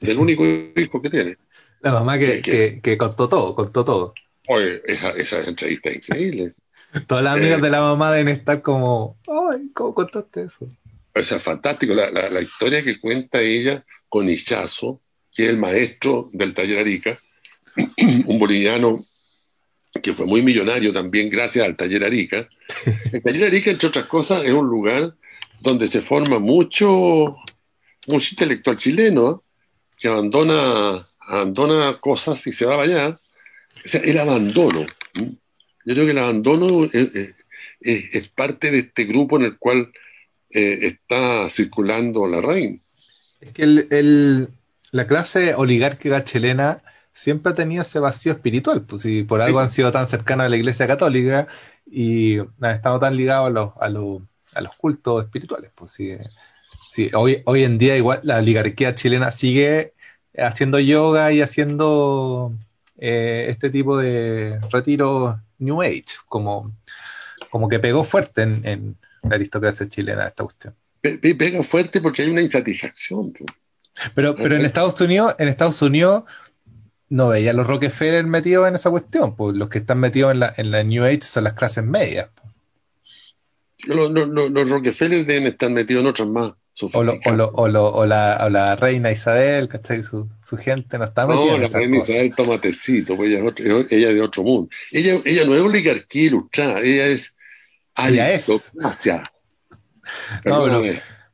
del único hijo que tiene. La mamá que, que, contó todo, contó todo. Oye, esa, esa entrevista es increíble. *laughs* Todas las amigas eh, de la mamá deben estar como, ay, ¿cómo contaste eso? O sea, fantástico. La, la, historia que cuenta ella con Ichazo, que es el maestro del taller Arica, *clears throat* un boliviano que fue muy millonario también gracias al taller Arica. *laughs* El taller Arica, entre otras cosas, es un lugar donde se forma mucho, mucho intelectual chileno que abandona, abandona cosas y se va a bañar. O sea, el abandono. Yo creo que el abandono es, parte de este grupo en el cual eh, está circulando la reina. Es que el, la clase oligárquica chilena siempre ha tenido ese vacío espiritual, pues si por algo han sido tan cercanos a la iglesia católica y han estado tan ligados a los, a los, a los cultos espirituales, pues sí, Sí, hoy, hoy en día igual la oligarquía chilena sigue haciendo yoga y haciendo eh, este tipo de retiro New Age, como, como que pegó fuerte en, la aristocracia chilena esta cuestión. pega fuerte porque hay una insatisfacción. Pero, pero en Estados Unidos, en Estados Unidos no veía los Rockefeller metidos en esa cuestión, pues los que están metidos en la, en la New Age son las clases medias. Los, los, Rockefeller deben estar metidos en otras más. O, o, la, reina Isabel, ¿cachai? Su, su gente no está metida No, la reina Isabel toma tecito, pues ella es, ella de otro mundo. Ella, ella no es oligarquía ilustrada, ella es aristocracia. *laughs* No,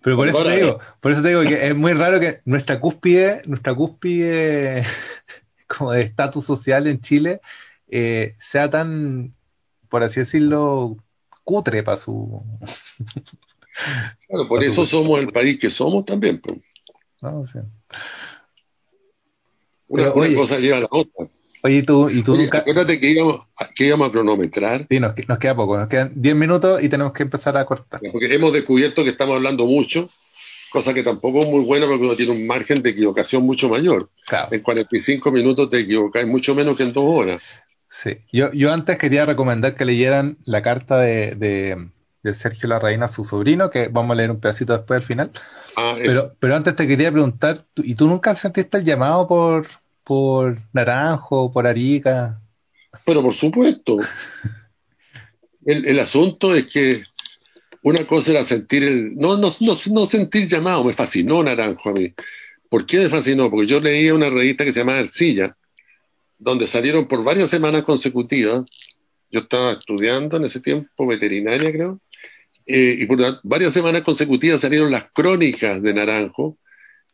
pero, por eso te digo, por eso te digo que es muy raro que nuestra cúspide, nuestra cúspide *laughs* como de estatus social en Chile eh, sea tan, por así decirlo, cutre para su... *laughs* Claro, por eso somos el país que somos también. Pues. No, sí. Una, cosa lleva a la otra. Oye, tú, y tú nunca... Acuérdate que íbamos, que íbamos a cronometrar. Sí, nos, nos, queda poco, nos quedan 10 minutos y tenemos que empezar a cortar. Porque hemos descubierto que estamos hablando mucho cosa que tampoco es muy buena porque uno tiene un margen de equivocación mucho mayor. En 45 minutos te equivocas mucho menos que en dos horas. Sí, yo, yo antes quería recomendar que leyeran la carta de, de, Sergio Larraín a su sobrino, que vamos a leer un pedacito después al final. Ah, pero, pero antes te quería preguntar, ¿y tú nunca sentiste el llamado por, por Naranjo, por Arica? Pero por supuesto. *laughs* el, el asunto es que una cosa era sentir el, no, no, no, sentir llamado, me fascinó Naranjo a mí. ¿Por qué me fascinó? Porque yo leía una revista que se llama Ercilla, donde salieron por varias semanas consecutivas, yo estaba estudiando en ese tiempo, veterinaria creo, eh, y por varias semanas consecutivas salieron las crónicas de Naranjo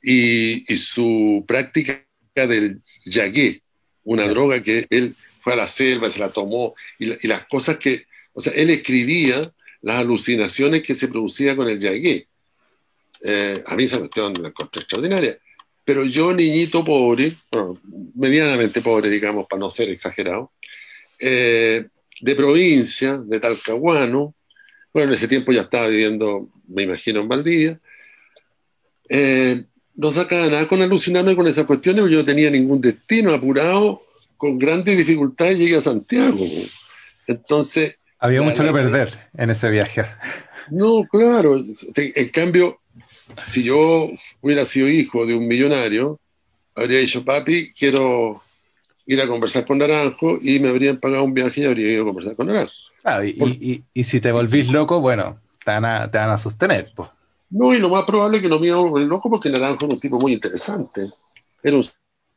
y, su práctica del yagué, una droga que él fue a la selva, se la tomó, y, y las cosas que, o sea, él escribía las alucinaciones que se producían con el yagué. Eh, a mí esa cuestión la encontré extraordinaria. Pero yo, niñito pobre, medianamente pobre, digamos, para no ser exagerado, eh, de provincia, de Talcahuano, bueno, en ese tiempo ya estaba viviendo, me imagino, en Valdivia, eh, no sacaba nada con alucinarme con esas cuestiones, porque yo no tenía ningún destino apurado, con grandes dificultades llegué a Santiago. Entonces, había mucho que perder en ese viaje. No, claro. En cambio, si yo hubiera sido hijo de un millonario, habría dicho, papi, quiero ir a conversar con Naranjo y me habrían pagado un viaje y habría ido a conversar con Naranjo. Claro, y, y, si te volvís loco, bueno, te van a, te van a sostener. Pues. No, y lo más probable es que no me iba a volver loco porque Naranjo era un tipo muy interesante. Era un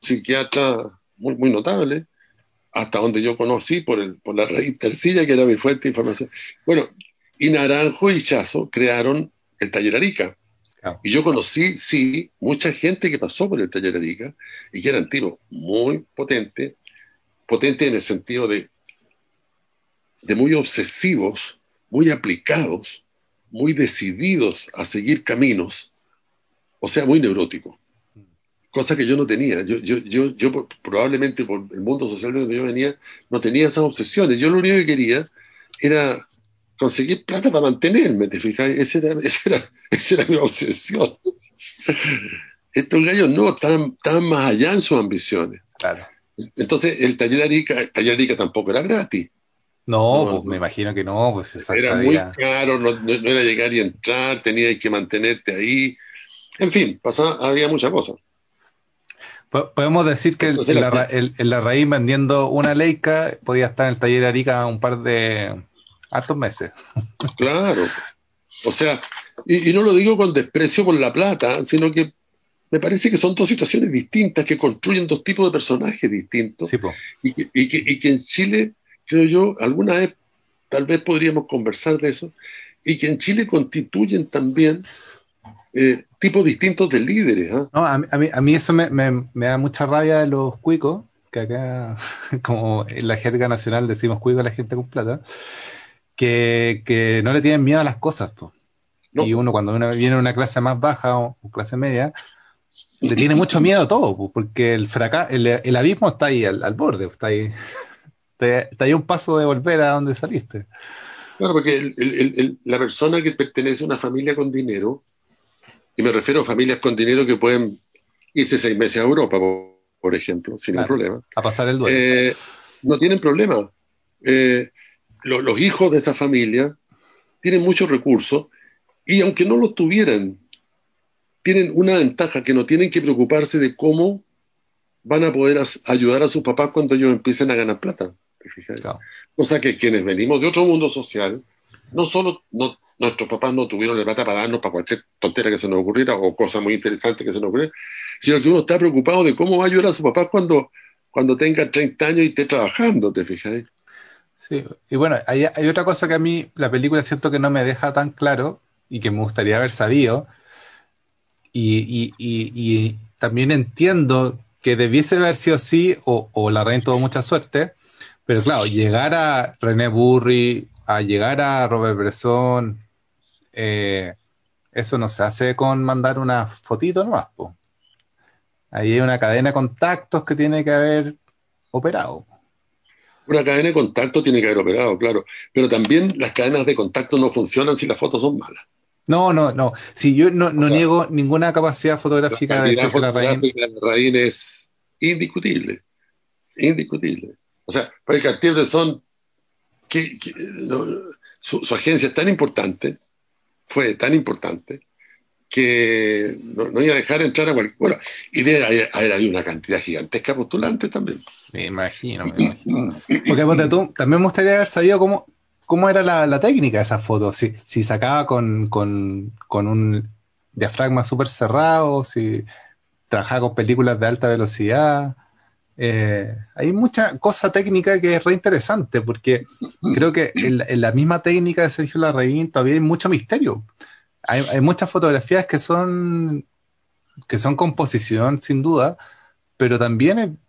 psiquiatra muy, muy notable hasta donde yo conocí por, el, por la raíz tercilla, que era mi fuente de información. Bueno, y Naranjo y Chazo crearon el Taller Arica. Y yo conocí, sí, mucha gente que pasó por el Taller Arica y que eran tipos muy potentes, potentes en el sentido de, de muy obsesivos, muy aplicados, muy decididos a seguir caminos, o sea, muy neuróticos cosa que yo no tenía. Yo, yo, yo, yo probablemente por el mundo social de donde yo venía, no tenía esas obsesiones. Yo lo único que quería era conseguir plata para mantenerme, ¿te fijas? Esa era, esa era, *laughs* esa era mi obsesión. Estos gallos no, estaban, más allá en sus ambiciones. Claro. Entonces, el taller de Arica, el taller de Arica tampoco era gratis. No, pues me imagino que no. Pues era muy caro, no, no, era llegar y entrar, tenías que mantenerte ahí. En fin, pasaba, había muchas cosas. Podemos decir que en la, raíz vendiendo una leica podía estar en el taller de Arica un par de hartos meses. *laughs* Claro. O sea, y, no lo digo con desprecio por la plata, sino que me parece que son dos situaciones distintas que construyen dos tipos de personajes distintos. y, que, y que en Chile, creo yo, alguna vez tal vez podríamos conversar de eso, y que en Chile constituyen también eh, tipos distintos de líderes. ¿ah? No, a, mí, a mí eso me, da mucha rabia de los cuicos, que acá, *laughs* como en la jerga nacional decimos cuico a la gente con plata, que, no le tienen miedo a las cosas. Y uno cuando uno viene a una clase más baja o, clase media, le tiene mucho miedo a todo, porque el, fracaso, el, abismo está ahí al, borde, está ahí, está ahí un paso de volver a donde saliste. Claro, porque la persona que pertenece a una familia con dinero y me refiero a familias con dinero que pueden Hice seis meses a Europa, por, ejemplo, sin ningún problema. A pasar el duelo. Eh, no tienen problema. Eh, los hijos de esa familia tienen muchos recursos y aunque no los tuvieran, tienen una ventaja que no tienen que preocuparse de cómo van a poder ayudar a sus papás cuando ellos empiecen a ganar plata. O sea que quienes venimos de otro mundo social, no solo nuestros papás no tuvieron la plata para darnos para cualquier tontera que se nos ocurriera o cosa muy interesante que se nos ocurriera, sino que uno está preocupado de cómo va a ayudar a sus papás cuando, cuando tenga 30 años y esté trabajando, ¿te fijas? Sí, y bueno, hay, hay otra cosa que a mí la película siento que no me deja tan claro y que me gustaría haber sabido, y, y, también entiendo que debiese haber sido así, o, o la reina tuvo mucha suerte, pero claro, llegar a René Burry, a llegar a Robert Bresson, eh, eso no se hace con mandar una fotito nomás. Po. Ahí hay una cadena de contactos que tiene que haber operado. Una cadena de contactos tiene que haber operado, claro. Pero también las cadenas de contacto no funcionan si las fotos son malas. No, no, no. Si yo no, niego ninguna capacidad fotográfica de decir que la Raín es indiscutible. Indiscutible. O sea, para Cartier son que, su, agencia es tan importante, fue tan importante, que no, iba a dejar entrar a cualquier. Bueno, y de haber habido una cantidad gigantesca de postulantes también. Me imagino, me imagino. Porque tú, también me gustaría haber sabido cómo, cómo era la, técnica de esas fotos. Si, si sacaba con, con, con un diafragma súper cerrado, si trabajaba con películas de alta velocidad. Eh, hay mucha cosa técnica que es re interesante porque creo que en, la misma técnica de Sergio Larraín todavía hay mucho misterio. Hay, muchas fotografías que son que son composición sin duda, pero también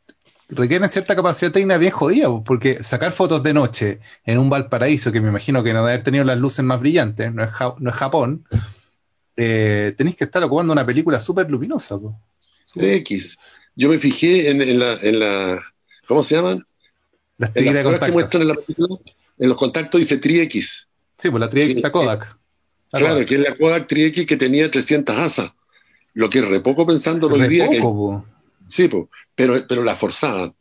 requieren cierta capacidad técnica bien jodida, porque sacar fotos de noche en un Valparaíso, que me imagino que no debe haber tenido las luces más brillantes, no es, no es Japón, eh, tenéis que estar ocupando una película súper luminosa. X. Yo me fijé en, la, en la, ¿cómo se llaman? Las en las que muestran en la película, en los contactos dice Tri-X. Sí, pues la Tri-X, la Kodak. claro, que es la Kodak Tri-X que tenía 300 asas. Lo que re poco pensando hoy día. Poco, Sí, pues, pero, pero la forzaban.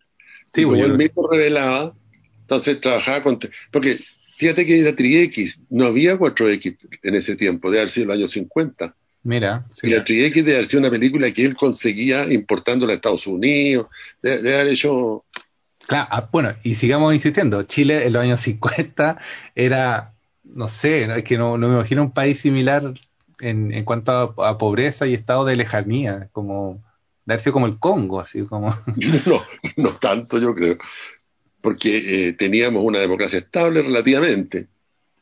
Sí, y como él mismo revelaba, entonces trabajaba con... Porque fíjate que era Tri-X, no había 4X en ese tiempo, de haber sido el año 50. Mira. Sí. Y la Tri-X de haber sido una película que él conseguía importándola a Estados Unidos, de, haber hecho... Claro, ah, bueno, y sigamos insistiendo, Chile en los años 50 era, no sé, es que no, me imagino un país similar en, en cuanto a, pobreza y estado de lejanía, como de haber sido como el Congo, así como... *laughs* no, no tanto yo creo, porque eh, teníamos una democracia estable relativamente.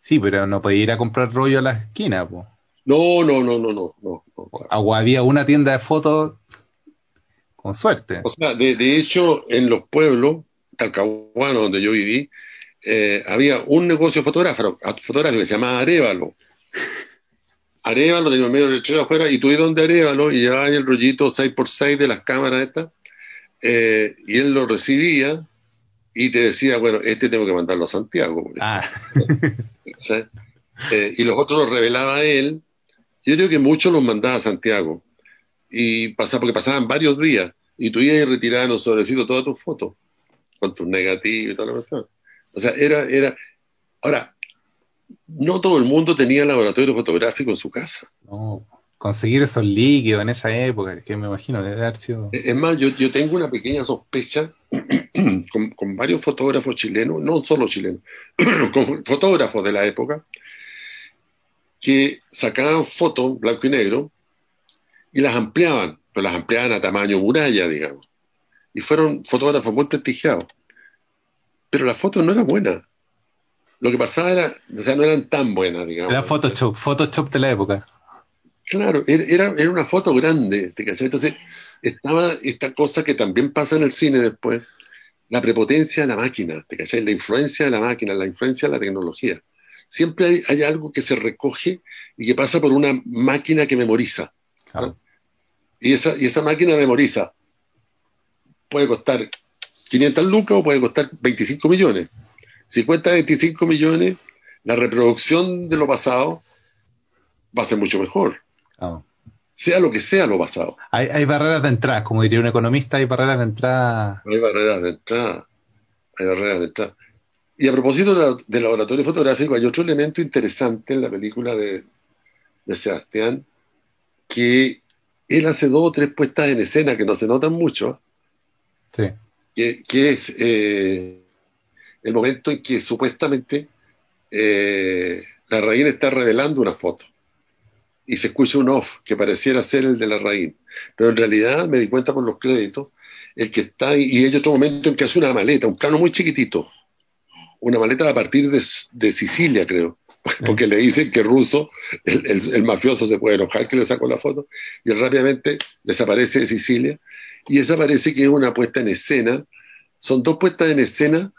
Sí, pero no podía ir a comprar rollo a la esquina, pues. No, no, no, no, no. no, O había una tienda de fotos con suerte. O sea, de, de hecho, en los pueblos, Talcahuano, donde yo viví, eh, había un negocio fotográfico, fotográfico que se llamaba Arevalo. *laughs* Arevalo tenía medio del letrero afuera y tú ibas donde Arevalo y llevabas el rollito 6x6 de las cámaras estas eh, y él lo recibía y te decía, bueno, este tengo que mandarlo a Santiago. Ah. *laughs* Eh, y los otros los revelaba él yo creo que muchos los mandaba a Santiago. Y pasaba, porque pasaban varios días. Y tú ibas y retirabas en los sobrecitos todas tus fotos. Con tus negativos y todo lo demás. O sea, era, era. Ahora, no todo el mundo tenía laboratorio fotográfico en su casa. No, conseguir esos líquidos en esa época, que me imagino que debe haber sido. Es más, yo, yo tengo una pequeña sospecha *clears throat* con, con, varios fotógrafos chilenos, no solo chilenos, *clears throat* con fotógrafos de la época, que sacaban fotos blanco y negro y las ampliaban, pero las ampliaban a tamaño muralla, digamos. Y fueron fotógrafos muy prestigiados. Pero las fotos no eran buenas. Lo que pasaba era, o sea, no eran tan buenas, digamos. Era Photoshop, Photoshop de la época. Claro, era, era una foto grande, Entonces, estaba esta cosa que también pasa en el cine después, la prepotencia de la máquina, ¿te La influencia de la máquina, la influencia de la tecnología siempre hay, algo que se recoge y que pasa por una máquina que memoriza. Y, esa, y esa máquina memoriza. Puede costar 500 lucas o puede costar 25 millones. Si cuesta 25 millones, la reproducción de lo pasado va a ser mucho mejor. sea lo que sea lo basado. Hay, hay barreras de entrada, como diría un economista, hay barreras de entrada. Hay barreras de entrada. Hay barreras de entrada. Y a propósito del de laboratorio fotográfico, hay otro elemento interesante en la película de, de Sebastián, que él hace dos o tres puestas en escena que no se notan mucho, Sí. que, que es eh, el momento en que supuestamente eh, la raíz está revelando una foto y se escucha un off que pareciera ser el de la raíz, pero en realidad me di cuenta por los créditos, el que está ahí, y hay otro momento en que hace una maleta, un plano muy chiquitito, una maleta a partir de, de Sicilia, creo, *laughs* porque le dicen que ruso, el, el, el, mafioso se puede enojar que le sacó la foto, y él rápidamente desaparece de Sicilia, y esa parece que es una puesta en escena, son dos puestas en escena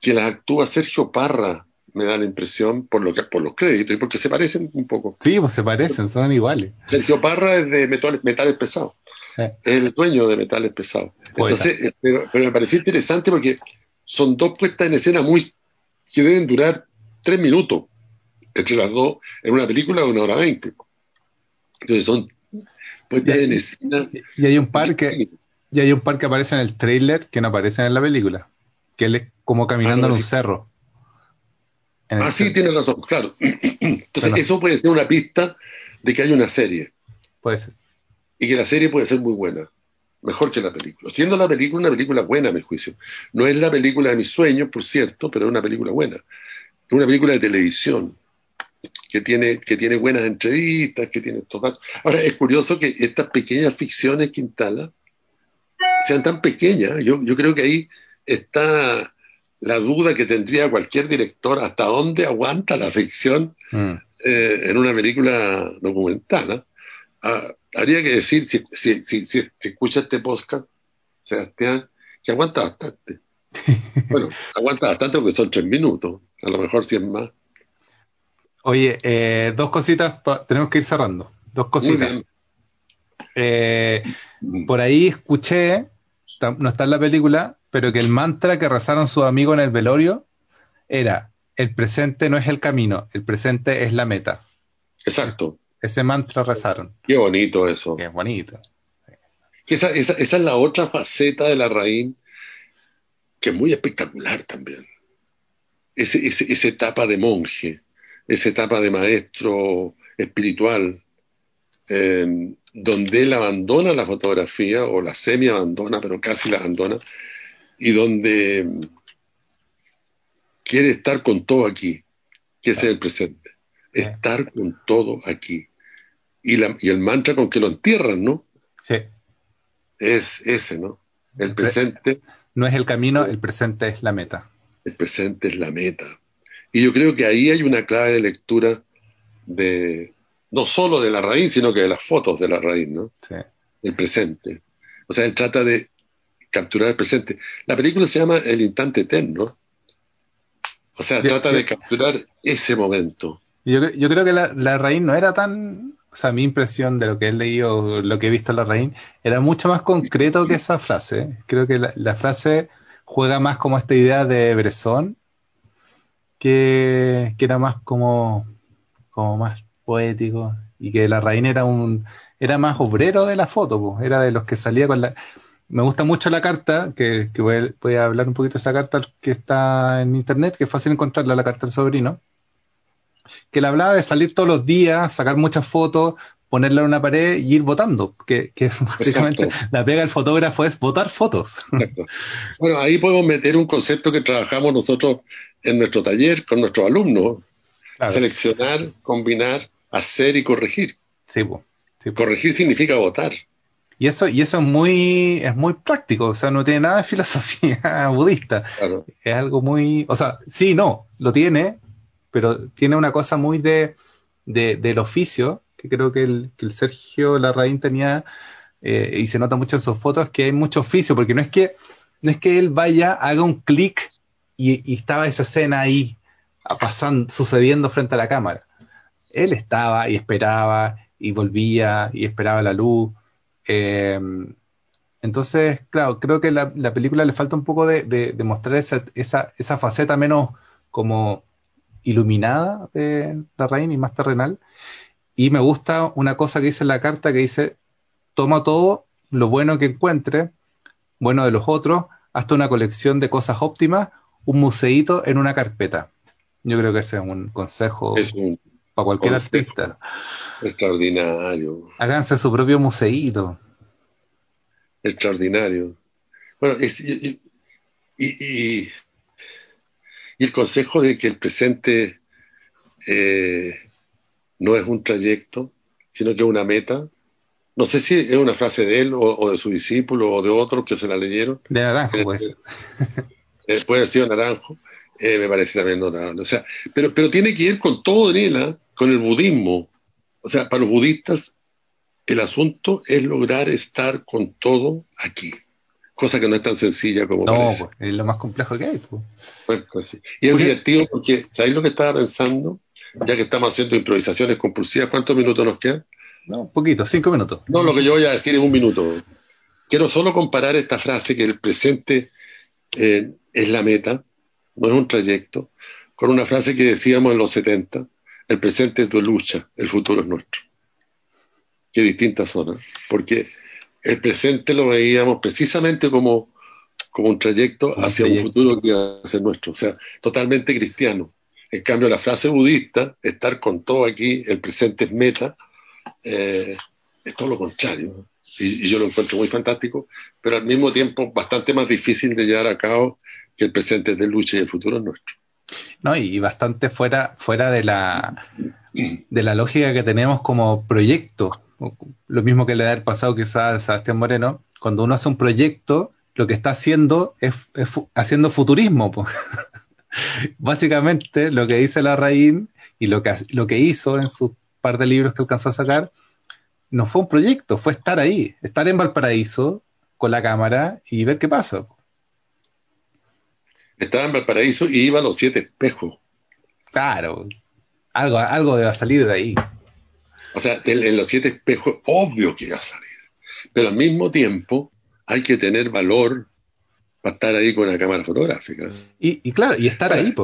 que las actúa Sergio Parra, me da la impresión, por, lo que, por los créditos y porque se parecen un poco. Sí, pues se parecen, son iguales. Sergio Parra es de metales, metales pesados, eh. es el dueño de metales pesados. Entonces, pero, pero, me pareció interesante porque son dos puestas en escena muy que deben durar tres minutos entre las dos en una película de una hora veinte. Entonces son en escena. Y hay un par que y hay un par que aparece en el trailer que no aparecen en la película, que él es como caminando ah, no, en un sí. cerro. Ah, sí, tiene razón, claro. *clears throat* Entonces, Perdón. eso puede ser una pista de que hay una serie. Puede ser. Y que la serie puede ser muy buena. Mejor que la película. Siendo la película una película buena, a mi juicio. No es la película de mis sueños, por cierto, pero es una película buena. Es una película de televisión. Que tiene, que tiene buenas entrevistas, que tiene total. Ahora, es curioso que estas pequeñas ficciones que instala sean tan pequeñas. Yo, yo creo que ahí está la duda que tendría cualquier director hasta dónde aguanta la ficción mm. eh, en una película documental. ¿eh? Ah, habría que decir, si, si, si, si, escucha este podcast, Sebastián, que aguanta bastante. *laughs* bueno, aguanta bastante porque son tres minutos, a lo mejor cien más. Oye, eh, dos cositas, tenemos que ir cerrando. Dos cositas. Eh, por ahí escuché, no está en la película, pero que el mantra que rezaron sus amigos en el velorio era, el presente no es el camino, el presente es la meta. Exacto. Ese mantra rezaron. Qué bonito eso. Qué bonito. Esa, esa, esa, es la otra faceta de la raíz que es muy espectacular también. Ese, ese, esa etapa de monje, esa etapa de maestro espiritual, eh, donde él abandona la fotografía, o la semi abandona, pero casi la abandona, y donde quiere estar con todo aquí, que es el presente. Estar con todo aquí. Y, la, y el mantra con que lo entierran, ¿no? Sí. Es ese, ¿no? El presente. No es el camino, el presente es la meta. El presente es la meta. Y yo creo que ahí hay una clave de lectura de, no solo de la raíz, sino que de las fotos de la raíz, ¿no? Sí. El presente. O sea, él trata de capturar el presente. La película se llama El instante eterno. O sea, yo, trata yo, de capturar ese momento. Yo, yo creo que la, la, raíz no era tan. O mi impresión de lo que he leído, lo que he visto en la raíz, era mucho más concreto que esa frase. Creo que la, frase juega más como esta idea de Bresson, que, era más como, como más poético, y que la raíz era un era más obrero de la foto, pues, era de los que salía con la me gusta mucho la carta, que, que voy, a, hablar un poquito de esa carta que está en internet, que es fácil encontrarla, la carta del sobrino, que le hablaba de salir todos los días, sacar muchas fotos, ponerla en una pared y ir votando, que, que *laughs* básicamente Exacto. la pega del fotógrafo es votar fotos. Exacto. Bueno, ahí podemos meter un concepto que trabajamos nosotros en nuestro taller con nuestros alumnos, claro. seleccionar, combinar, hacer y corregir. Sí. Sí, Corregir significa votar. Y eso, y eso es muy, es muy práctico, o sea, no tiene nada de *laughs* filosofía budista. Claro. Es algo muy, o sea, sí, no, lo tiene, pero tiene una cosa muy de, de del oficio, que creo que el, Sergio Larraín tenía, eh, y se nota mucho en sus fotos, que hay mucho oficio, porque no es que, no es que él vaya, haga un clic y, estaba esa escena ahí, pasando, sucediendo frente a la cámara. Él estaba y esperaba y volvía y esperaba la luz eh, entonces, claro, creo que la, la, película le falta un poco de, de mostrar esa, esa, esa, faceta menos como iluminada de la reina y más terrenal. y me gusta una cosa que dice en la carta que dice, toma todo lo bueno que encuentre, bueno de los otros, hasta una colección de cosas óptimas, un museíto en una carpeta. Yo creo que ese es un consejo para cualquier artista. Extraordinario. Háganse su propio museíto. Extraordinario. Bueno, y, y, el consejo de que el presente eh, no es un trayecto, sino que es una meta. No sé si es una frase de él o, de su discípulo o de otros que se la leyeron. De Naranjo, pues. Eh, puede haber sido Naranjo, eh, me parece también notable. O sea, pero, pero tiene que ir con todo ¿ah? con el budismo. O sea, para los budistas, el asunto es lograr estar con todo aquí. Cosa que no es tan sencilla como no, pues, es lo más complejo que hay. Pues. pues y es divertido porque, ¿sabéis lo que estaba pensando? ya que estamos haciendo improvisaciones compulsivas, ¿cuántos minutos nos quedan? No, un poquito, cinco minutos. No, lo que yo voy a decir es un minuto. Quiero solo comparar esta frase que el presente eh, es la meta, no es un trayecto, con una frase que decíamos en los 70, el presente es tu lucha, el futuro es nuestro. Qué distintas son, porque el presente lo veíamos precisamente como, como un trayecto hacia un futuro que va a ser nuestro, o sea, totalmente cristiano. En cambio, la frase budista, estar con todo aquí, el presente es meta, eh, es todo lo contrario. Y, yo lo encuentro muy fantástico, pero al mismo tiempo bastante más difícil de llevar a cabo que el presente es de lucha y el futuro es nuestro. No, y bastante fuera, fuera de la de la lógica que tenemos como proyecto. Lo mismo que le da el pasado quizás a Sebastián Moreno, cuando uno hace un proyecto, lo que está haciendo es, haciendo futurismo. *laughs* Básicamente lo que dice la Larraín y lo que, lo que hizo en sus par de libros que alcanzó a sacar, no fue un proyecto, fue estar ahí, estar en Valparaíso con la cámara y ver qué pasa. Estaba en Valparaíso y iba a los siete espejos. Claro, algo, algo debe salir de ahí. O sea, en, los siete espejos, obvio que iba a salir. Pero al mismo tiempo hay que tener valor para estar ahí con la cámara fotográfica. Y, claro, y estar ahí,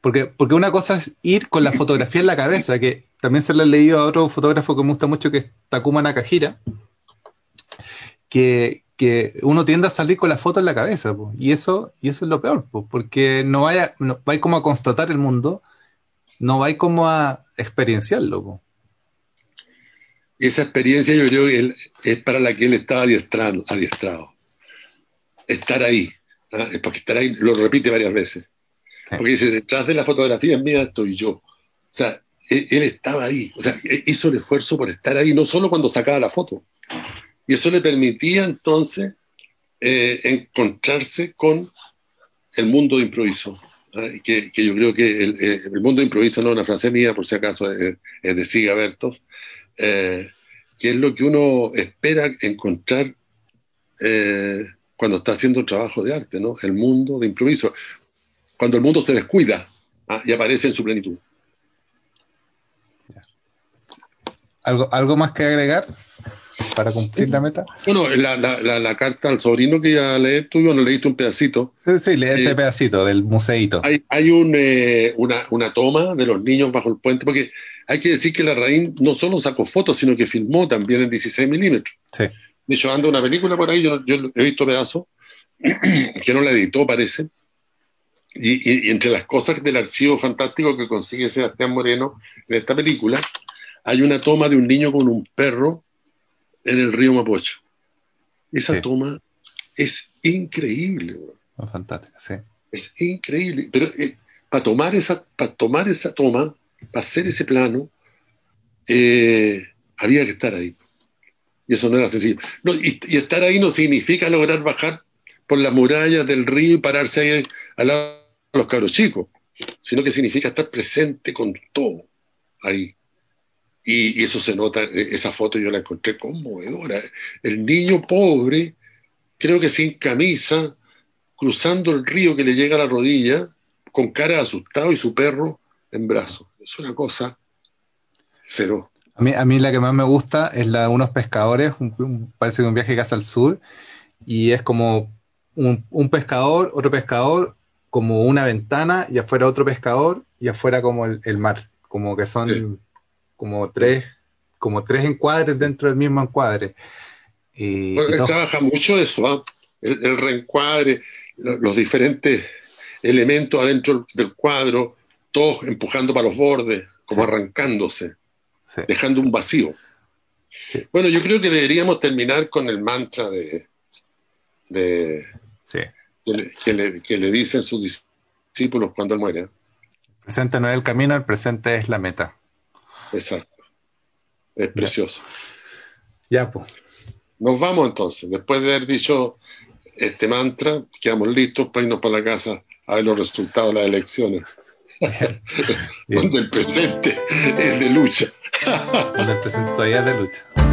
porque, porque una cosa es ir con la fotografía en la cabeza, que también se lo he leído a otro fotógrafo que me gusta mucho, que es Takuma Nakajira, que, que uno tiende a salir con la foto en la cabeza, y eso y eso es lo peor, porque no vaya no vais como a constatar el mundo, no vais como a experienciarlo. Y esa experiencia yo creo que es para la que él estaba adiestrado, adiestrado. Estar ahí, ¿ah? porque estar ahí, lo repite varias veces. Porque dice, detrás de la fotografía mía estoy yo. O sea, él, estaba ahí. O sea, e, hizo el esfuerzo por estar ahí, no solo cuando sacaba la foto. Y eso le permitía entonces eh, encontrarse con el mundo de improviso. ¿ah? Que, que, yo creo que el, eh, el, mundo de improviso no es una frase mía, por si acaso, es, de Siga Bertos, eh, que es lo que uno espera encontrar eh, cuando está haciendo un trabajo de arte, ¿no? El mundo de improviso. Cuando el mundo se descuida ¿ah? y aparece en su plenitud. ¿Algo, ¿Algo más que agregar para cumplir la meta? Bueno, la, la, la, carta al sobrino que ya leí, tú bueno, leíste un pedacito. Sí, sí, leí ese eh, pedacito del museito. Hay, hay un, eh, una, una toma de los niños bajo el puente, porque hay que decir que la raíz no solo sacó fotos, sino que filmó también en 16 milímetros. Sí. De hecho, anda una película por ahí, yo, he visto pedazos, *clears throat* que no la editó, parece. Y, entre las cosas del archivo fantástico que consigue Sebastián Moreno en esta película, hay una toma de un niño con un perro en el río Mapocho. Esa toma es increíble. Fantástico, sí. Es increíble. Pero eh, para tomar esa, para tomar esa toma, para hacer ese plano, eh, había que estar ahí. Y eso no era sencillo. y, estar ahí no significa lograr bajar por las murallas del río y pararse ahí al lado de los cabros chicos, sino que significa estar presente con todo ahí. Y, y, eso se nota, e, esa foto yo la encontré conmovedora. El niño pobre, creo que sin camisa, cruzando el río que le llega a la rodilla, con cara asustado y su perro en brazos. Es una cosa feroz. A mí, a mí la que más me gusta es la de unos pescadores, parece que un viaje que hace al sur, y es como un, pescador, otro pescador, como una ventana, y afuera otro pescador, y afuera como el, mar, como que son como tres, como tres encuadres dentro del mismo encuadre. Y, él trabaja mucho eso, ¿ah? el, reencuadre, los diferentes elementos adentro del cuadro, todos empujando para los bordes, como arrancándose, dejando un vacío. Bueno, yo creo que deberíamos terminar con el mantra de, de que, le, que, le, dicen sus discípulos cuando él muere. El presente no es el camino, el presente es la meta. Exacto. Es precioso. Ya, pues. Nos vamos entonces. Después de haber dicho este mantra, quedamos listos para irnos para la casa a ver los resultados de las elecciones. *laughs* Donde el presente es de lucha. Donde el presente todavía es de lucha.